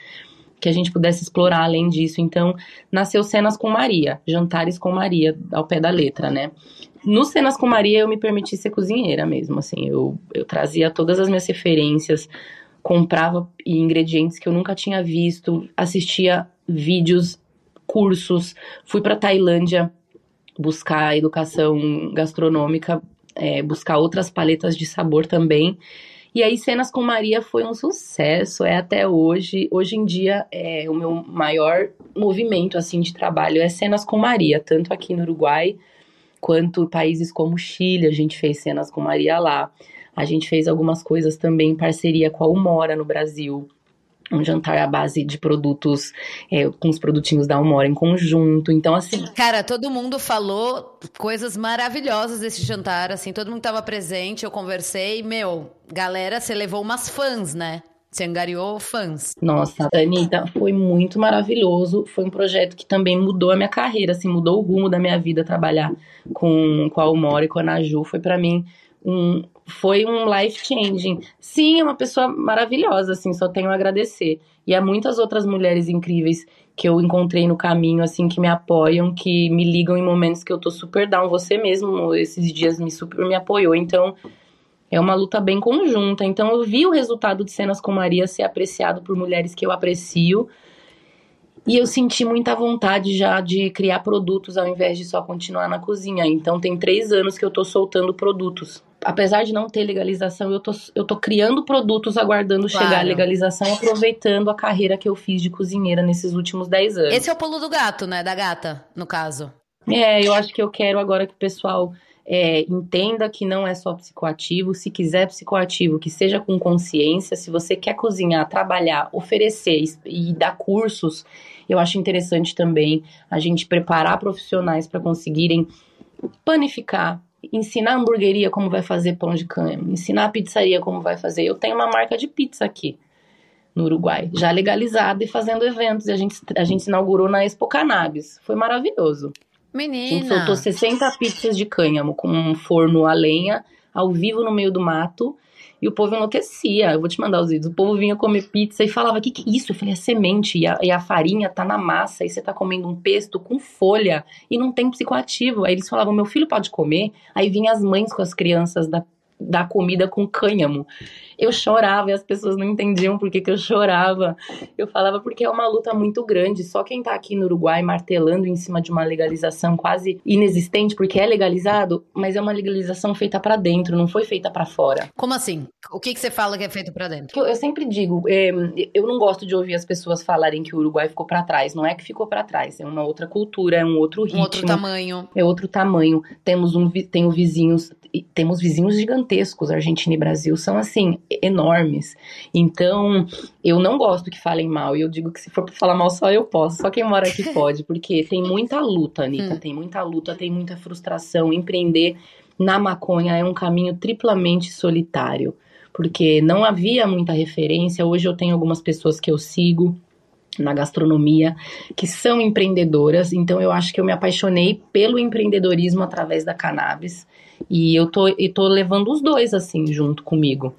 que a gente pudesse explorar além disso. Então, nasceu Cenas com Maria, Jantares com Maria, ao pé da letra, né? No Cenas com Maria, eu me permiti ser cozinheira mesmo, assim, eu, eu trazia todas as minhas referências, comprava ingredientes que eu nunca tinha visto, assistia vídeos, cursos, fui para Tailândia buscar educação gastronômica, é, buscar outras paletas de sabor também. E aí, Cenas com Maria foi um sucesso, é até hoje. Hoje em dia, é o meu maior movimento, assim, de trabalho é Cenas com Maria, tanto aqui no Uruguai, quanto países como Chile, a gente fez Cenas com Maria lá. A gente fez algumas coisas também em parceria com a Umora no Brasil um jantar à base de produtos, é, com os produtinhos da Umora em conjunto. Então, assim. Cara, todo mundo falou coisas maravilhosas desse jantar, assim, todo mundo estava presente, eu conversei. Meu, galera, você levou umas fãs, né? Você angariou fãs. Nossa, Anitta, foi muito maravilhoso. Foi um projeto que também mudou a minha carreira, assim, mudou o rumo da minha vida trabalhar com, com a Umora e com a Naju. Foi para mim um, foi um life changing. Sim, é uma pessoa maravilhosa, assim, só tenho a agradecer. E há muitas outras mulheres incríveis que eu encontrei no caminho, assim, que me apoiam, que me ligam em momentos que eu tô super down. Você mesmo, esses dias, me super me apoiou. Então, é uma luta bem conjunta. Então, eu vi o resultado de Cenas com Maria ser apreciado por mulheres que eu aprecio. E eu senti muita vontade já de criar produtos ao invés de só continuar na cozinha. Então, tem três anos que eu tô soltando produtos apesar de não ter legalização, eu tô, eu tô criando produtos aguardando claro. chegar a legalização, aproveitando a carreira que eu fiz de cozinheira nesses últimos 10 anos. Esse é o pulo do gato, né? Da gata, no caso. É, eu acho que eu quero agora que o pessoal é, entenda que não é só psicoativo. Se quiser psicoativo, que seja com consciência. Se você quer cozinhar, trabalhar, oferecer e dar cursos, eu acho interessante também a gente preparar profissionais para conseguirem panificar, ensinar a hamburgueria como vai fazer pão de cânhamo, ensinar a pizzaria como vai fazer. Eu tenho uma marca de pizza aqui no Uruguai, já legalizada e fazendo eventos. E a gente, a gente inaugurou na Expo Cannabis. Foi maravilhoso. Menina! A gente soltou 60 pizzas de cânhamo com um forno a lenha, ao vivo no meio do mato. E o povo enlouquecia. Eu vou te mandar os vídeos. O povo vinha comer pizza e falava: que que é isso? Eu falei: é semente. E a, e a farinha tá na massa. E você tá comendo um pesto com folha. E não tem psicoativo. Aí eles falavam: meu filho pode comer. Aí vinha as mães com as crianças da da comida com cânhamo. Eu chorava e as pessoas não entendiam por que, que eu chorava. Eu falava porque é uma luta muito grande. Só quem tá aqui no Uruguai martelando em cima de uma legalização quase inexistente, porque é legalizado, mas é uma legalização feita para dentro, não foi feita para fora. Como assim? O que, que você fala que é feito para dentro? Eu, eu sempre digo, é, eu não gosto de ouvir as pessoas falarem que o Uruguai ficou para trás. Não é que ficou para trás, é uma outra cultura, é um outro ritmo. Um outro tamanho. É outro tamanho. Temos um, tenho vizinhos, temos vizinhos gigantescos, Argentina e Brasil, são assim, enormes. Então, eu não gosto que falem mal, e eu digo que se for pra falar mal só eu posso, só quem mora aqui pode, porque tem muita luta, Anitta, hum. tem muita luta, tem muita frustração. Empreender na maconha é um caminho triplamente solitário, porque não havia muita referência. Hoje eu tenho algumas pessoas que eu sigo na gastronomia que são empreendedoras, então eu acho que eu me apaixonei pelo empreendedorismo através da cannabis. E eu tô, e tô levando os dois, assim, junto comigo.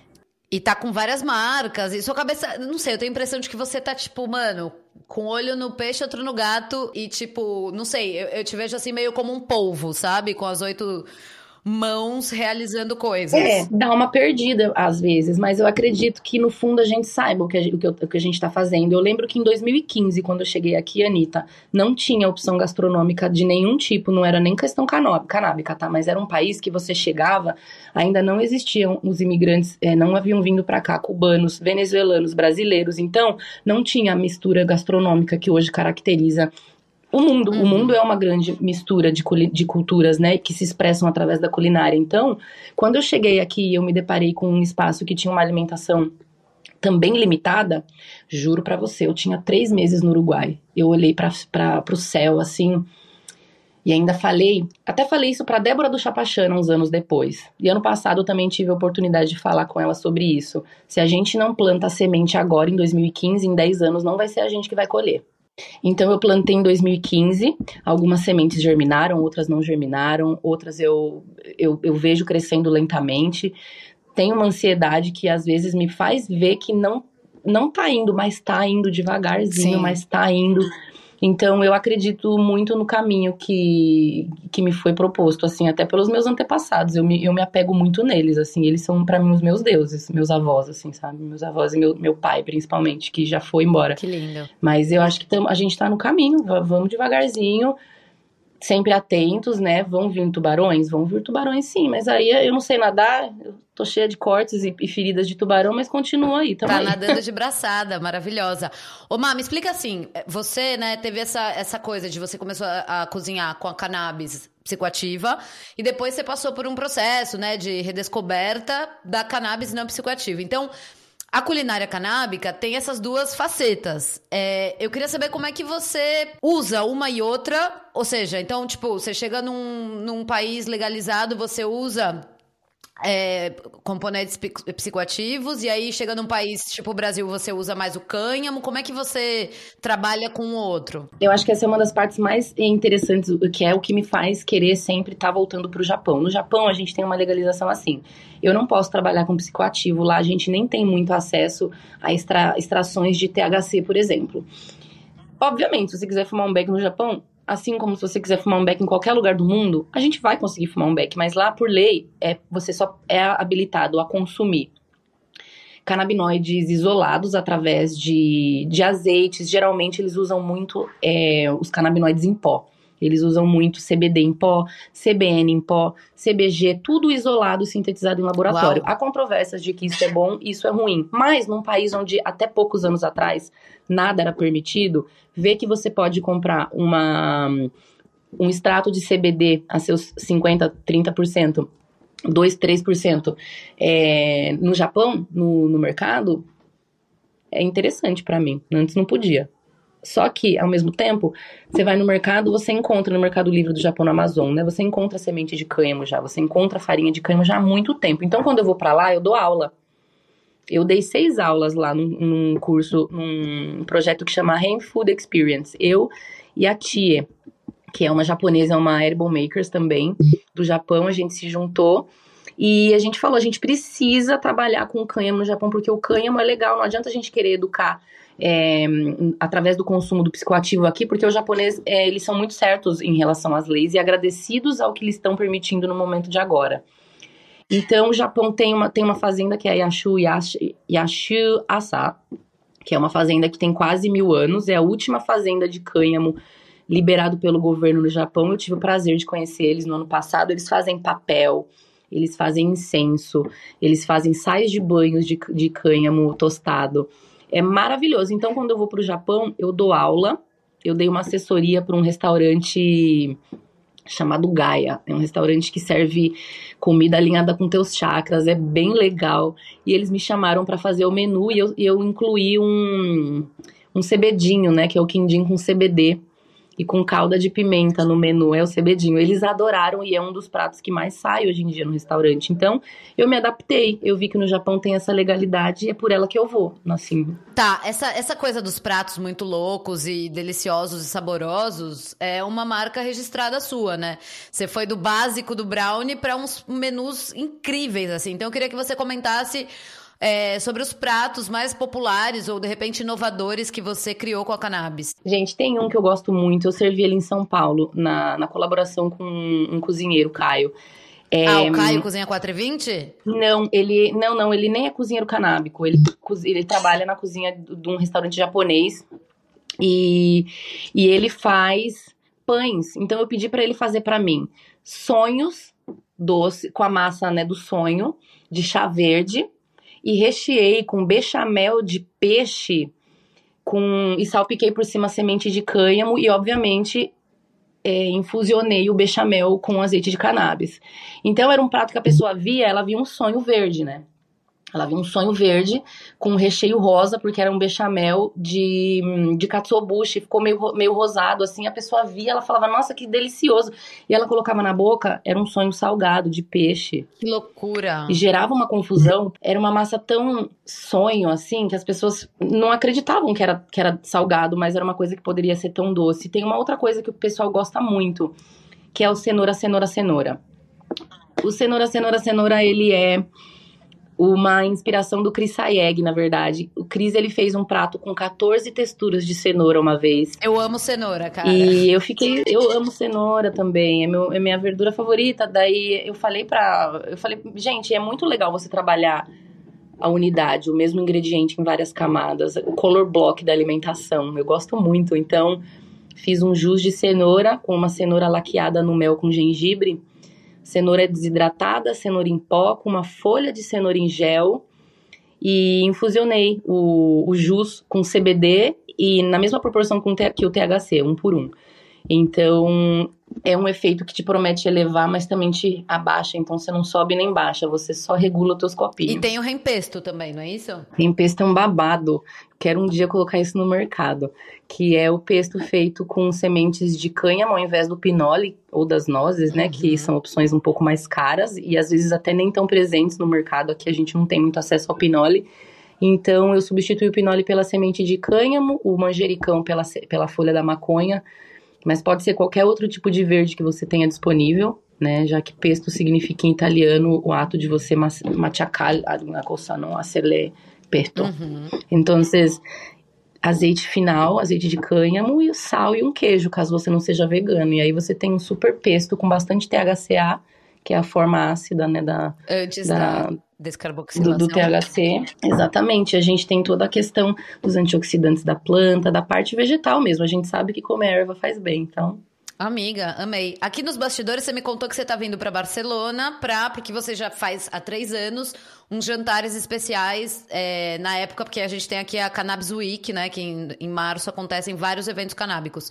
E tá com várias marcas. E sua cabeça. Não sei, eu tenho a impressão de que você tá, tipo, mano, com olho no peixe, outro no gato. E, tipo, não sei, eu, eu te vejo assim meio como um polvo, sabe? Com as oito mãos realizando coisas. É, dá uma perdida às vezes, mas eu acredito que no fundo a gente saiba o que a, que, o que a gente está fazendo. Eu lembro que em 2015, quando eu cheguei aqui, Anitta, não tinha opção gastronômica de nenhum tipo, não era nem questão canábica, tá? Mas era um país que você chegava, ainda não existiam os imigrantes, é, não haviam vindo para cá, cubanos, venezuelanos, brasileiros, então não tinha a mistura gastronômica que hoje caracteriza o mundo. Uhum. O mundo é uma grande mistura de, de culturas, né? Que se expressam através da culinária. Então, quando eu cheguei aqui eu me deparei com um espaço que tinha uma alimentação também limitada, juro para você, eu tinha três meses no Uruguai. Eu olhei para o céu, assim, E ainda falei, até falei isso para Débora do Chapachana uns anos depois. E ano passado eu também tive a oportunidade de falar com ela sobre isso. Se a gente não planta a semente agora, em 2015, em 10 anos, não vai ser a gente que vai colher. Então eu plantei em 2015, algumas sementes germinaram, outras não germinaram, outras eu, eu, eu vejo crescendo lentamente. Tem uma ansiedade que às vezes me faz ver que não não tá indo, mas tá indo devagarzinho, Sim. mas tá indo. Então eu acredito muito no caminho que, que me foi proposto, assim, até pelos meus antepassados. Eu me, eu me apego muito neles, assim, eles são para mim os meus deuses, meus avós, assim, sabe? Meus avós e meu, meu pai, principalmente, que já foi embora. Que lindo. Mas eu acho que tam, a gente tá no caminho, vamos devagarzinho sempre atentos, né? Vão vir tubarões? Vão vir tubarões sim, mas aí eu não sei nadar, eu tô cheia de cortes e, e feridas de tubarão, mas continua aí. Tá aí. nadando de braçada, maravilhosa. Ô, Má, me explica assim, você, né, teve essa, essa coisa de você começou a, a cozinhar com a cannabis psicoativa e depois você passou por um processo, né, de redescoberta da cannabis não psicoativa. Então, a culinária canábica tem essas duas facetas. É, eu queria saber como é que você usa uma e outra. Ou seja, então, tipo, você chega num, num país legalizado, você usa é, componentes psicoativos, e aí chega num país tipo o Brasil, você usa mais o cânhamo. Como é que você trabalha com o outro? Eu acho que essa é uma das partes mais interessantes, que é o que me faz querer sempre estar tá voltando para o Japão. No Japão, a gente tem uma legalização assim. Eu não posso trabalhar com psicoativo lá, a gente nem tem muito acesso a extra, extrações de THC, por exemplo. Obviamente, se você quiser fumar um beck no Japão, assim como se você quiser fumar um beck em qualquer lugar do mundo, a gente vai conseguir fumar um beck, mas lá por lei é você só é habilitado a consumir canabinoides isolados através de, de azeites. Geralmente eles usam muito é, os canabinoides em pó. Eles usam muito CBD em pó, CBN em pó, CBG, tudo isolado, sintetizado em laboratório. Uau. Há controvérsias de que isso é bom e isso é ruim. Mas num país onde até poucos anos atrás nada era permitido, ver que você pode comprar uma, um extrato de CBD a seus 50, 30%, 2, 3% é, no Japão, no, no mercado, é interessante para mim. Antes não podia. Só que, ao mesmo tempo, você vai no mercado, você encontra no Mercado Livre do Japão, no Amazon, né? Você encontra semente de cânhamo já, você encontra farinha de cânhamo já há muito tempo. Então, quando eu vou para lá, eu dou aula. Eu dei seis aulas lá num, num curso, num projeto que chama Hand Food Experience. Eu e a Tia, que é uma japonesa, é uma herbal makers também, do Japão, a gente se juntou e a gente falou, a gente precisa trabalhar com o cânhamo no Japão, porque o cânhamo é legal, não adianta a gente querer educar é, através do consumo do psicoativo aqui, porque os japoneses, é, eles são muito certos em relação às leis e agradecidos ao que eles estão permitindo no momento de agora. Então, o Japão tem uma, tem uma fazenda que é Yashu, Yashu, Yashu Asa, que é uma fazenda que tem quase mil anos, é a última fazenda de cânhamo liberado pelo governo no Japão. Eu tive o prazer de conhecer eles no ano passado. Eles fazem papel, eles fazem incenso, eles fazem sais de banhos de, de cânhamo tostado. É maravilhoso. Então, quando eu vou para o Japão, eu dou aula. Eu dei uma assessoria para um restaurante chamado Gaia. É um restaurante que serve comida alinhada com teus chakras, é bem legal. E eles me chamaram para fazer o menu e eu, eu incluí um, um cebedinho, né, que é o quindim com CBD e com calda de pimenta no menu, é o cebedinho. Eles adoraram e é um dos pratos que mais sai hoje em dia no restaurante. Então, eu me adaptei. Eu vi que no Japão tem essa legalidade e é por ela que eu vou, assim. Tá, essa, essa coisa dos pratos muito loucos e deliciosos e saborosos é uma marca registrada sua, né? Você foi do básico do brownie para uns menus incríveis, assim. Então, eu queria que você comentasse é, sobre os pratos mais populares ou de repente inovadores que você criou com a cannabis. Gente, tem um que eu gosto muito, eu servi ele em São Paulo, na, na colaboração com um cozinheiro, Caio. É, ah, o Caio cozinha 420? Não, ele não, não, ele nem é cozinheiro canábico. Ele, ele trabalha na cozinha de um restaurante japonês e, e ele faz pães. Então eu pedi para ele fazer para mim sonhos doce com a massa, né, do sonho de chá verde e recheei com bechamel de peixe com e salpiquei por cima semente de cânhamo e obviamente é, infusionei o bechamel com azeite de cannabis. Então era um prato que a pessoa via, ela via um sonho verde, né? Ela viu um sonho verde com um recheio rosa, porque era um bechamel de, de katsuobushi, ficou meio, meio rosado, assim, a pessoa via, ela falava, nossa, que delicioso. E ela colocava na boca, era um sonho salgado, de peixe. Que loucura! E gerava uma confusão, era uma massa tão sonho, assim, que as pessoas não acreditavam que era, que era salgado, mas era uma coisa que poderia ser tão doce. Tem uma outra coisa que o pessoal gosta muito, que é o cenoura, cenoura, cenoura. O cenoura, cenoura, cenoura, ele é uma inspiração do Chris Sayeg, na verdade. O Chris, ele fez um prato com 14 texturas de cenoura uma vez. Eu amo cenoura, cara. E eu fiquei, eu amo cenoura também, é, meu, é minha verdura favorita. Daí eu falei pra, eu falei, gente, é muito legal você trabalhar a unidade, o mesmo ingrediente em várias camadas, o color block da alimentação. Eu gosto muito, então fiz um jus de cenoura com uma cenoura laqueada no mel com gengibre cenoura desidratada, cenoura em pó, com uma folha de cenoura em gel e infusionei o, o jus com CBD e na mesma proporção que o THC, um por um. Então, é um efeito que te promete elevar, mas também te abaixa. Então, você não sobe nem baixa, você só regula os teus copinhos. E tem o rempesto também, não é isso? Rempesto é um babado. Quero um dia colocar isso no mercado. Que é o pesto feito com sementes de cânhamo ao invés do pinole ou das nozes, né? Uhum. Que são opções um pouco mais caras e às vezes até nem tão presentes no mercado. Aqui a gente não tem muito acesso ao pinole. Então, eu substitui o pinole pela semente de cânhamo, o manjericão pela, pela folha da maconha mas pode ser qualquer outro tipo de verde que você tenha disponível, né? Já que pesto significa em italiano o ato de você machacar a cosa, não hacerle pesto. Uhum. Então, azeite final, azeite de cânhamo e sal e um queijo, caso você não seja vegano. E aí você tem um super pesto com bastante THCA, que é a forma ácida, né, da... Antes da... da descarboxilação. Do, do, THC, exatamente. A gente tem toda a questão dos antioxidantes da planta, da parte vegetal mesmo. A gente sabe que comer erva faz bem, então. Amiga, amei. Aqui nos bastidores você me contou que você tá vindo para Barcelona pra, porque você já faz há três anos uns jantares especiais é, na época, porque a gente tem aqui a Cannabis Week, né? Que em, em março acontecem vários eventos canábicos.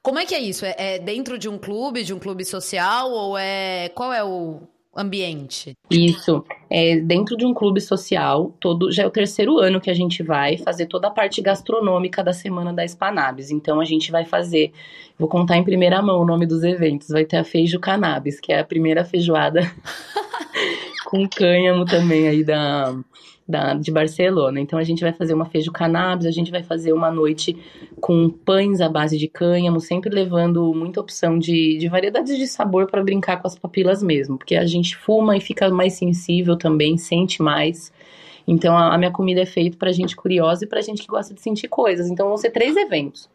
Como é que é isso? É, é dentro de um clube, de um clube social, ou é. Qual é o, ambiente? Isso, é dentro de um clube social, todo já é o terceiro ano que a gente vai fazer toda a parte gastronômica da semana da Spanabis. Então a gente vai fazer, vou contar em primeira mão o nome dos eventos. Vai ter a Feijo Cannabis, que é a primeira feijoada com cânhamo também aí da da, de Barcelona. Então a gente vai fazer uma feijo cannabis, a gente vai fazer uma noite com pães à base de cânhamo, sempre levando muita opção de, de variedades de sabor para brincar com as papilas mesmo, porque a gente fuma e fica mais sensível também, sente mais. Então a, a minha comida é feita para gente curiosa e para gente que gosta de sentir coisas. Então vão ser três eventos.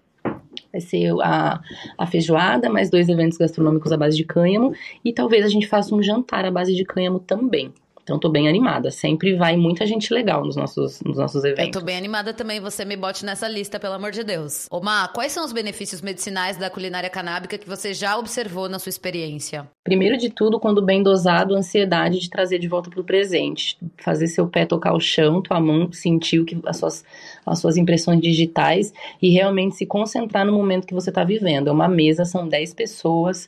Vai ser a, a feijoada, mais dois eventos gastronômicos à base de cânhamo e talvez a gente faça um jantar à base de cânhamo também. Então tô bem animada. Sempre vai muita gente legal nos nossos, nos nossos eventos. Eu tô bem animada também, você me bote nessa lista, pelo amor de Deus. Oma, quais são os benefícios medicinais da culinária canábica que você já observou na sua experiência? Primeiro de tudo, quando bem dosado, a ansiedade de trazer de volta pro presente. Fazer seu pé tocar o chão, tua mão sentir o que, as, suas, as suas impressões digitais e realmente se concentrar no momento que você tá vivendo. É uma mesa, são 10 pessoas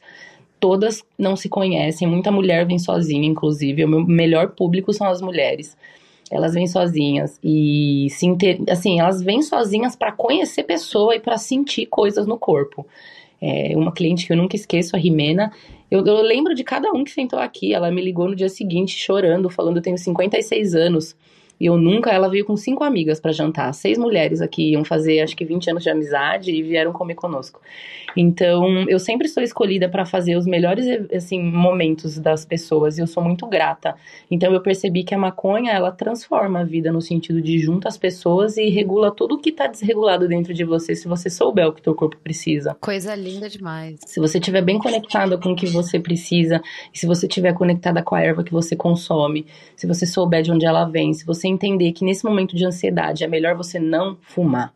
todas não se conhecem, muita mulher vem sozinha, inclusive. O meu melhor público são as mulheres. Elas vêm sozinhas e se inter... assim, elas vêm sozinhas para conhecer pessoa e para sentir coisas no corpo. É, uma cliente que eu nunca esqueço, a Rimena, eu, eu, lembro de cada um que sentou aqui. Ela me ligou no dia seguinte chorando, falando: Eu tenho 56 anos. E eu nunca, ela veio com cinco amigas para jantar. Seis mulheres aqui iam fazer, acho que 20 anos de amizade e vieram comer conosco. Então, eu sempre sou escolhida para fazer os melhores, assim, momentos das pessoas e eu sou muito grata. Então, eu percebi que a maconha, ela transforma a vida no sentido de junta as pessoas e regula tudo que tá desregulado dentro de você, se você souber o que teu corpo precisa. Coisa linda demais. Se você estiver bem conectada com o que você precisa, se você estiver conectada com a erva que você consome, se você souber de onde ela vem, se você entender que nesse momento de ansiedade é melhor você não fumar.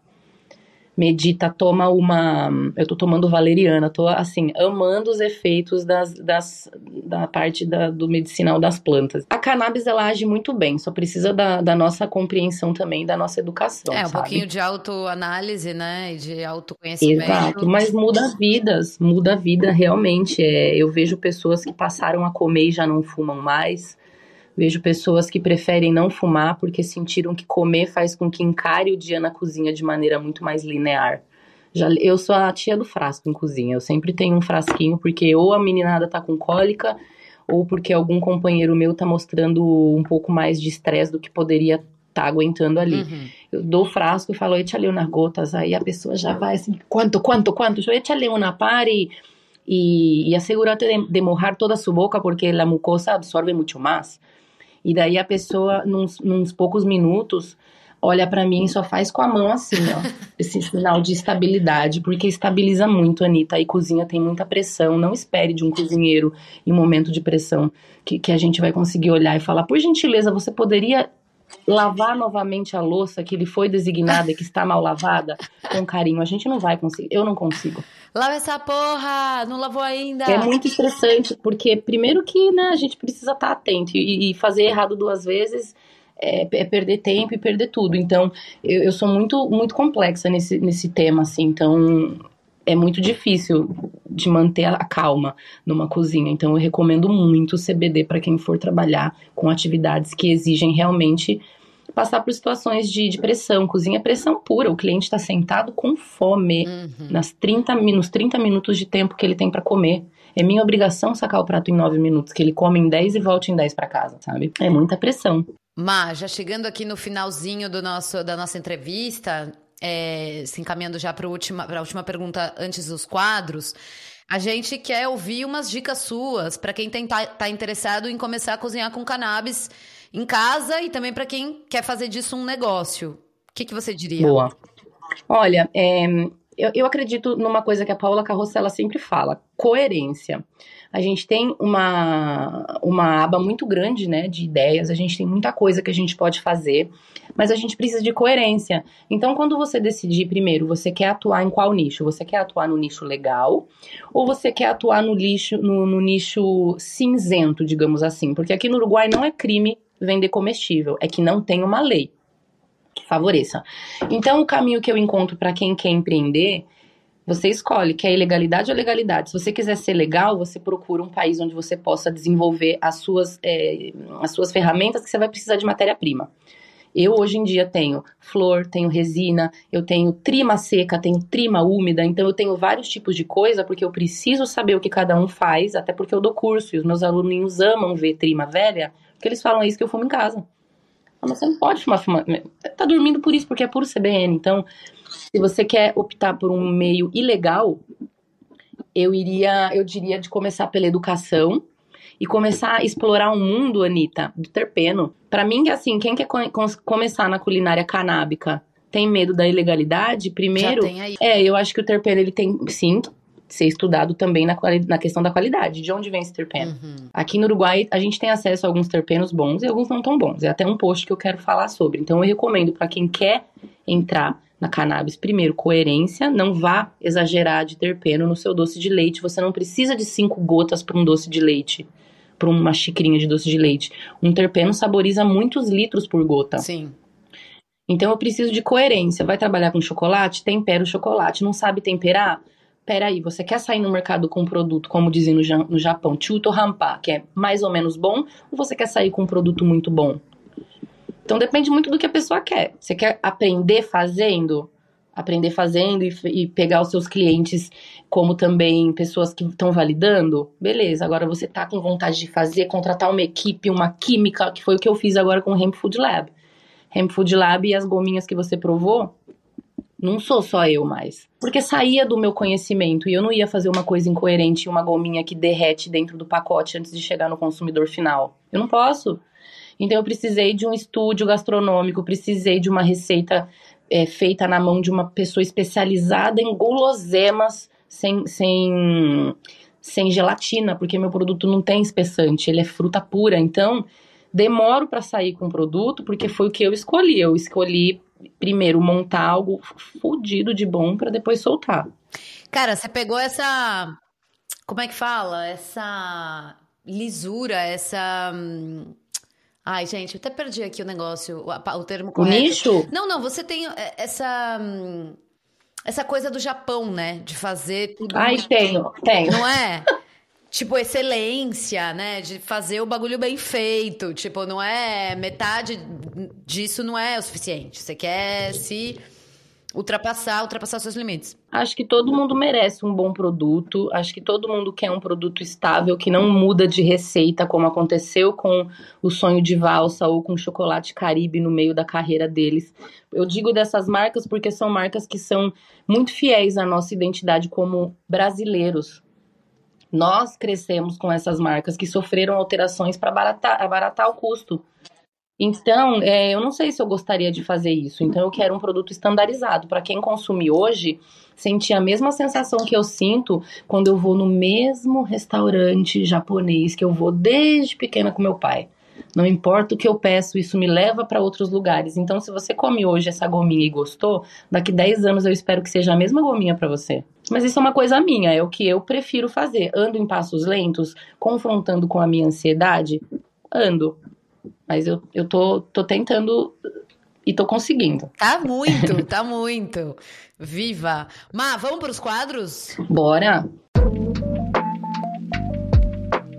Medita, toma uma. Eu tô tomando valeriana, tô assim, amando os efeitos das, das, da parte da, do medicinal das plantas. A cannabis ela age muito bem, só precisa da, da nossa compreensão também, da nossa educação. É, um sabe? pouquinho de autoanálise, né? E de autoconhecimento. Exato, mas muda vidas, muda a vida realmente. É, eu vejo pessoas que passaram a comer e já não fumam mais Vejo pessoas que preferem não fumar porque sentiram que comer faz com que encare o dia na cozinha de maneira muito mais linear. Já, eu sou a tia do frasco em cozinha. Eu sempre tenho um frasquinho porque ou a meninada tá com cólica ou porque algum companheiro meu tá mostrando um pouco mais de estresse do que poderia estar tá aguentando ali. Uhum. Eu dou o frasco e falo, échale umas gotas. Aí a pessoa já vai assim, quanto, quanto, quanto? Eu échale uma par e, e, e asegúrate de, de mojar toda a sua boca porque a mucosa absorve muito mais. E daí a pessoa, nos, nos poucos minutos, olha para mim e só faz com a mão assim, ó. esse sinal de estabilidade, porque estabiliza muito, Anitta. E cozinha tem muita pressão. Não espere de um cozinheiro em momento de pressão que, que a gente vai conseguir olhar e falar: por gentileza, você poderia lavar novamente a louça que lhe foi designada e que está mal lavada com carinho. A gente não vai conseguir, eu não consigo. Lava essa porra, não lavou ainda. É muito estressante, porque primeiro que né, a gente precisa estar atento e, e fazer errado duas vezes é, é, perder tempo e perder tudo. Então, eu, eu sou muito, muito complexa nesse, nesse tema, assim, então é muito difícil de manter a calma numa cozinha. Então, eu recomendo muito o CBD para quem for trabalhar com atividades que exigem realmente passar por situações de, de pressão. Cozinha é pressão pura. O cliente está sentado com fome Uhum. nas 30, nos 30 minutos de tempo que ele tem para comer. É minha obrigação sacar o prato em 9 minutos, que ele come em 10 e volte em 10 para casa, sabe? É muita pressão. Má, já chegando aqui no finalzinho do nosso, da nossa entrevista, é, se encaminhando já para a última, última pergunta antes dos quadros, a gente quer ouvir umas dicas suas para quem tem, tá, tá interessado em começar a cozinhar com cannabis em casa e também para quem quer fazer disso um negócio. O que, que você diria? Boa. Olha, é, eu, eu acredito numa coisa que a Paula Carrossela sempre fala: coerência. A gente tem uma, uma aba muito grande né, de ideias, a gente tem muita coisa que a gente pode fazer, mas a gente precisa de coerência. Então, quando você decidir, primeiro, você quer atuar em qual nicho? Você quer atuar no nicho legal ou você quer atuar no, lixo, no, no nicho cinzento, digamos assim? Porque aqui no Uruguai não é crime vender comestível, é que não tem uma lei que favoreça. Então, o caminho que eu encontro para quem quer empreender, você escolhe, quer ilegalidade ou legalidade. Se você quiser ser legal, você procura um país onde você possa desenvolver as suas, é, as suas ferramentas que você vai precisar de matéria-prima. Eu hoje em dia tenho flor, tenho resina, eu tenho trima seca, tenho trima úmida, então eu tenho vários tipos de coisa porque eu preciso saber o que cada um faz, até porque eu dou curso e os meus aluninhos amam ver trima velha, porque eles falam isso que eu fumo em casa. Mas você não pode fumar, fumar. Tá dormindo por isso, porque é puro CBN. Então, se você quer optar por um meio ilegal, eu iria, eu diria de começar pela educação e começar a explorar um mundo, Anitta, do terpeno. Para mim, assim, quem quer co começar na culinária canábica tem medo da ilegalidade, primeiro. Já tem aí. É, eu acho que o terpeno ele tem, sim, ser estudado também na, na questão da qualidade. De onde vem esse terpeno? Uhum. Aqui no Uruguai, a gente tem acesso a alguns terpenos bons e alguns não tão bons. É até um post que eu quero falar sobre. Então, eu recomendo para quem quer entrar na cannabis, primeiro, coerência. Não vá exagerar de terpeno no seu doce de leite. Você não precisa de cinco gotas para um doce de leite, para uma xicrinha de doce de leite. Um terpeno saboriza muitos litros por gota. Sim. Então, eu preciso de coerência. Vai trabalhar com chocolate? Tempera o chocolate. Não sabe temperar? Peraí, você quer sair no mercado com um produto, como dizem no, no Japão, chuto rampa, que é mais ou menos bom, ou você quer sair com um produto muito bom? Então depende muito do que a pessoa quer. Você quer aprender fazendo? Aprender fazendo e, e pegar os seus clientes como também pessoas que estão validando? Beleza, agora você tá com vontade de fazer, contratar uma equipe, uma química, que foi o que eu fiz agora com o Hemp Food Lab. Hemp Food Lab e as gominhas que você provou, não sou só eu mais. Porque saía do meu conhecimento e eu não ia fazer uma coisa incoerente, uma gominha que derrete dentro do pacote antes de chegar no consumidor final. Eu não posso. Então eu precisei de um estúdio gastronômico, precisei de uma receita é, feita na mão de uma pessoa especializada em guloseimas sem, sem, sem gelatina, porque meu produto não tem espessante, ele é fruta pura. Então demoro para sair com o produto, porque foi o que eu escolhi. Eu escolhi primeiro montar algo fodido de bom para depois soltar. Cara, você pegou essa. Como é que fala? Essa lisura, essa. hum, Ai, gente, eu até perdi aqui o negócio, o, o termo correto. nicho? Não, não, você tem é, essa. hum, Essa coisa do Japão, né? De fazer tudo. Ai, tenho, tenho. Não é? tipo, excelência, né? De fazer o bagulho bem feito. Tipo, não é. Metade disso não é o suficiente. Você quer se ultrapassar, ultrapassar seus limites. Acho que todo mundo merece um bom produto. Acho que todo mundo quer um produto estável que não muda de receita, como aconteceu com o sonho de valsa ou com o chocolate caribe no meio da carreira deles. Eu digo dessas marcas porque são marcas que são muito fiéis à nossa identidade como brasileiros. Nós crescemos com essas marcas que sofreram alterações para abaratar, abaratar o custo. Então, é, eu não sei se eu gostaria de fazer isso. Então, eu quero um produto estandarizado. Para quem consumir hoje, sentir a mesma sensação que eu sinto quando eu vou no mesmo restaurante japonês que eu vou desde pequena com meu pai. Não importa o que eu peço, isso me leva para outros lugares. Então, se você come hoje essa gominha e gostou, daqui 10 anos eu espero que seja a mesma gominha para você. Mas isso é uma coisa minha, é o que eu prefiro fazer. Ando em passos lentos, confrontando com a minha ansiedade? Ando. Mas eu, eu tô, tô tentando e tô conseguindo. Tá muito, tá muito. Viva! Má, vamos para os quadros? Bora!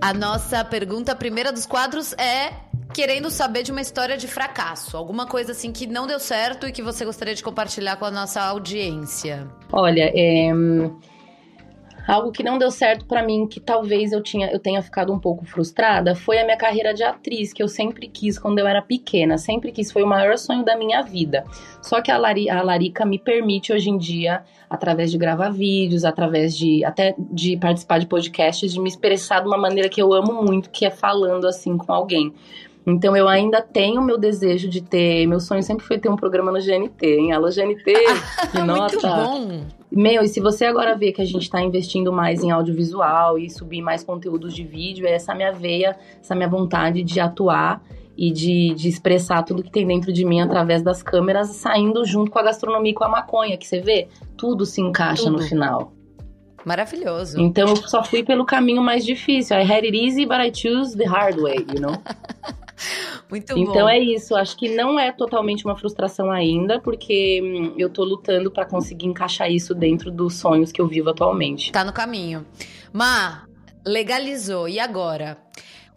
A nossa pergunta primeira dos quadros é querendo saber de uma história de fracasso, alguma coisa assim que não deu certo e que você gostaria de compartilhar com a nossa audiência. Olha, é Algo que não deu certo para mim, que talvez eu, tinha, eu tenha ficado um pouco frustrada, foi a minha carreira de atriz, que eu sempre quis quando eu era pequena, sempre quis, foi o maior sonho da minha vida. Só que a, Lari, a Larica me permite hoje em dia, através de gravar vídeos, através de até de participar de podcasts, de me expressar de uma maneira que eu amo muito, que é falando assim com alguém. Então eu ainda tenho meu desejo de ter. Meu sonho sempre foi ter um programa no GNT, hein? Alô, GNT! Que nota! Muito bom! Meu, e se você agora vê que a gente está investindo mais em audiovisual e subir mais conteúdos de vídeo, é essa minha veia, essa minha vontade de atuar e de, de expressar tudo que tem dentro de mim através das câmeras, saindo junto com a gastronomia e com a maconha, que você vê, tudo se encaixa tudo. no final. Maravilhoso. Então eu só fui pelo caminho mais difícil. I had it easy, but I choose the hard way, you know? Muito bom. Então é isso. Acho que não é totalmente uma frustração ainda, porque hum, eu tô lutando para conseguir encaixar isso dentro dos sonhos que eu vivo atualmente. Tá no caminho. Ma, legalizou. E agora?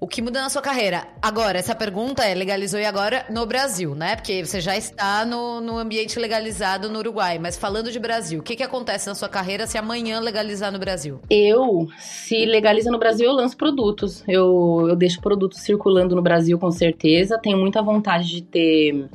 O que muda na sua carreira? Agora, essa pergunta é: legalizou e agora no Brasil, né? Porque você já está no, no ambiente legalizado no Uruguai. Mas falando de Brasil, o que, que acontece na sua carreira se amanhã legalizar no Brasil? Eu, se legaliza no Brasil, eu lanço produtos. Eu, eu deixo produtos circulando no Brasil com certeza. Tenho muita vontade de ter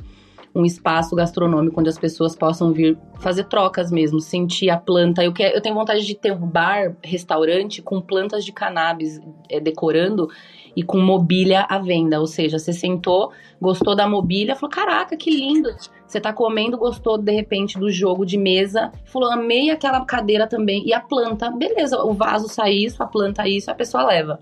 um espaço gastronômico onde as pessoas possam vir fazer trocas mesmo, sentir a planta. Eu, quero, eu tenho vontade de ter um bar, restaurante com plantas de cannabis é, decorando e com mobília à venda. Ou seja, você sentou, gostou da mobília, falou: Caraca, que lindo! Você tá comendo, gostou de repente do jogo de mesa, falou: Amei aquela cadeira também. E a planta, beleza, o vaso sai isso, a planta isso, a pessoa leva.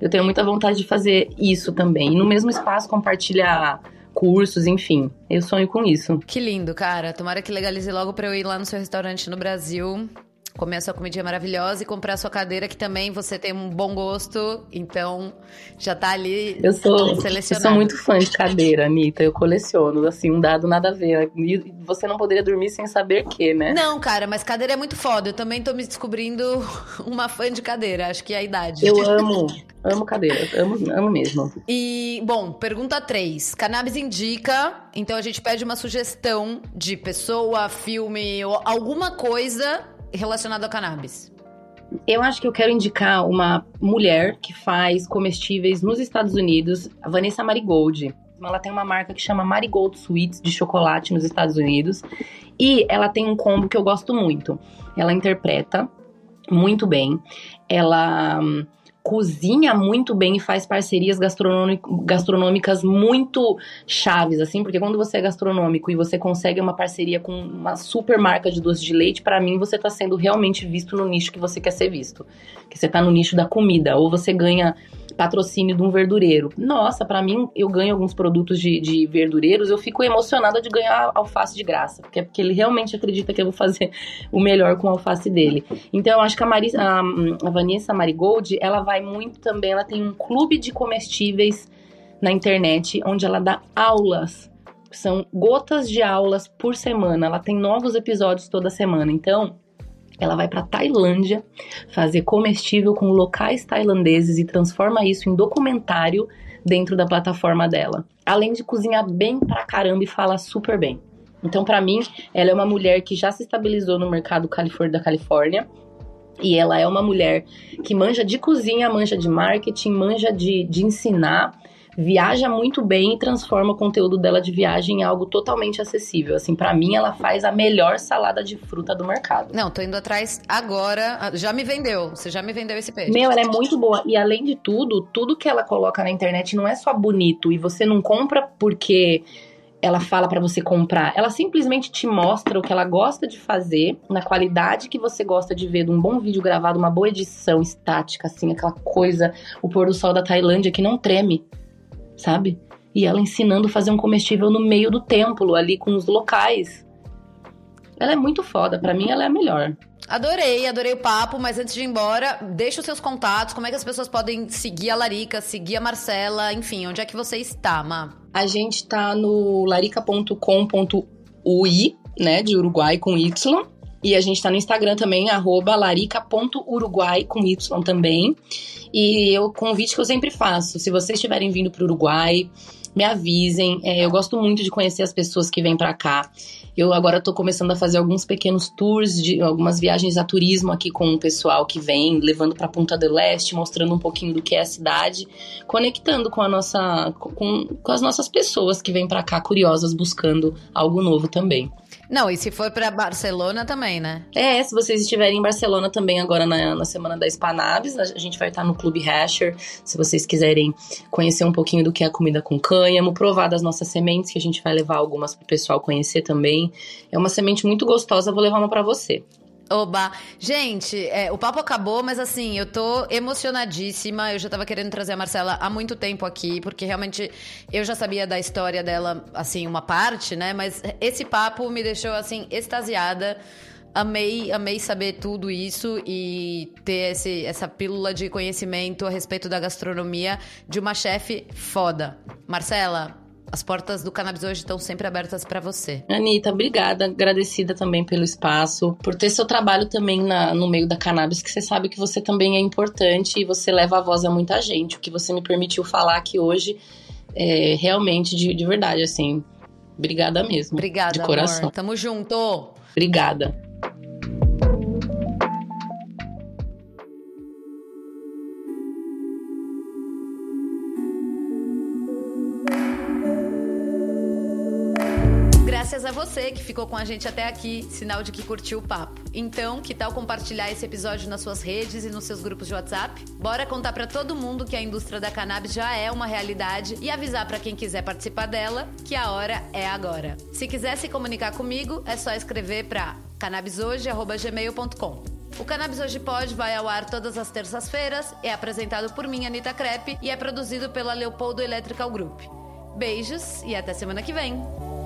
Eu tenho muita vontade de fazer isso também. E no mesmo espaço compartilhar cursos, enfim. Eu sonho com isso. Que lindo, cara. Tomara que legalize logo para eu ir lá no seu restaurante no Brasil comer a sua comidinha maravilhosa e comprar a sua cadeira, que também você tem um bom gosto, então já tá ali eu sou, selecionado. Eu sou muito fã de cadeira, Anitta, eu coleciono, assim, um dado nada a ver. E você não poderia dormir sem saber que, né? Não, cara, mas cadeira é muito foda, eu também tô me descobrindo uma fã de cadeira, acho que é a idade. Eu amo, amo cadeira, amo, amo mesmo. E, bom, pergunta 3, cannabis indica, então a gente pede uma sugestão de pessoa, filme, ou alguma coisa relacionado ao cannabis? Eu acho que eu quero indicar uma mulher que faz comestíveis nos Estados Unidos, a Vanessa Marigold. Ela tem uma marca que chama Marigold Sweets de chocolate nos Estados Unidos. E ela tem um combo que eu gosto muito. Ela interpreta muito bem. Ela hum, cozinha muito bem e faz parcerias gastronômicas muito chaves, assim, porque quando você é gastronômico e você consegue uma parceria com uma super marca de doce de leite, para mim você tá sendo realmente visto no nicho que você quer ser visto. Que você tá no nicho da comida, ou você ganha patrocínio de um verdureiro. Nossa, para mim, eu ganho alguns produtos de, de, verdureiros, eu fico emocionada de ganhar alface de graça, porque é porque ele realmente acredita que eu vou fazer o melhor com a alface dele. Então, eu acho que a, Marisa, a, a Vanessa Marigold, ela vai muito também, ela tem um clube de comestíveis na internet, onde ela dá aulas são gotas de aulas por semana. Ela tem novos episódios toda semana. Então, Ela vai para Tailândia fazer comestível com locais tailandeses e transforma isso em documentário dentro da plataforma dela. Além de cozinhar bem pra caramba e falar super bem. Então, para mim, ela é uma mulher que já se estabilizou no mercado da Califórnia. E ela é uma mulher que manja de cozinha, manja de marketing, manja de, de ensinar viaja muito bem e transforma o conteúdo dela de viagem em algo totalmente acessível. Assim, para mim, ela faz a melhor salada de fruta do mercado. Não, tô indo atrás agora. Já me vendeu. Você já me vendeu esse peixe. Meu, ela é muito boa. E além de tudo, tudo que ela coloca na internet não é só bonito. E você não compra porque ela fala para você comprar. Ela simplesmente te mostra o que ela gosta de fazer, na qualidade que você gosta de ver, de um bom vídeo gravado, uma boa edição estática, assim, aquela coisa, o pôr do sol da Tailândia que não treme sabe? E ela ensinando a fazer um comestível no meio do templo, ali com os locais. Ela é muito foda, para mim ela é a melhor. Adorei, adorei o papo, mas antes de ir embora, deixa os seus contatos, como é que as pessoas podem seguir a Larica, seguir a Marcela, enfim, onde é que você está, Ma? A gente tá no larica.com.ui, né, de Uruguai com Y, e a gente tá no Instagram também, larica.uruguai com Y também. E o convite que eu sempre faço, se vocês estiverem vindo para o Uruguai, me avisem. É, eu gosto muito de conhecer as pessoas que vêm para cá. Eu agora estou começando a fazer alguns pequenos tours, de algumas viagens a turismo aqui com o pessoal que vem, levando para Punta del Este, mostrando um pouquinho do que é a cidade, conectando com a nossa, com, com as nossas pessoas que vêm para cá curiosas buscando algo novo também. Não, e se for para Barcelona também, né? É, se vocês estiverem em Barcelona também agora na, na semana da Spanabis, a gente vai estar no Clube Hasher, se vocês quiserem conhecer um pouquinho do que é a comida com cânhamo, provar das nossas sementes, que a gente vai levar algumas pro pessoal conhecer também. É uma semente muito gostosa, vou levar uma para você. Oba! Gente, é, o papo acabou, mas assim, eu tô emocionadíssima. Eu já tava querendo trazer a Marcela há muito tempo aqui, porque realmente eu já sabia da história dela, assim, uma parte, né? Mas esse papo me deixou, assim, extasiada. Amei, amei saber tudo isso e ter esse, essa pílula de conhecimento a respeito da gastronomia de uma chefe foda. Marcela, as portas do Cannabis hoje estão sempre abertas para você. Anitta, obrigada. Agradecida também pelo espaço, por ter seu trabalho também na, no meio da cannabis, que você sabe que você também é importante e você leva a voz a muita gente. O que você me permitiu falar aqui hoje é realmente de, de verdade, assim. Obrigada mesmo. Obrigada, de coração. Amor. Tamo junto. Obrigada. Ficou com a gente até aqui, sinal de que curtiu o papo. Então, que tal compartilhar esse episódio nas suas redes e nos seus grupos de WhatsApp? Bora contar para todo mundo que a indústria da cannabis já é uma realidade e avisar para quem quiser participar dela que a hora é agora. Se quiser se comunicar comigo, é só escrever para cannabishoje@gmail.com. O Cannabis Hoje Pode vai ao ar todas as terças-feiras, é apresentado por mim, Anitta Crepe, e é produzido pela Leopoldo Electrical Group. Beijos e até semana que vem!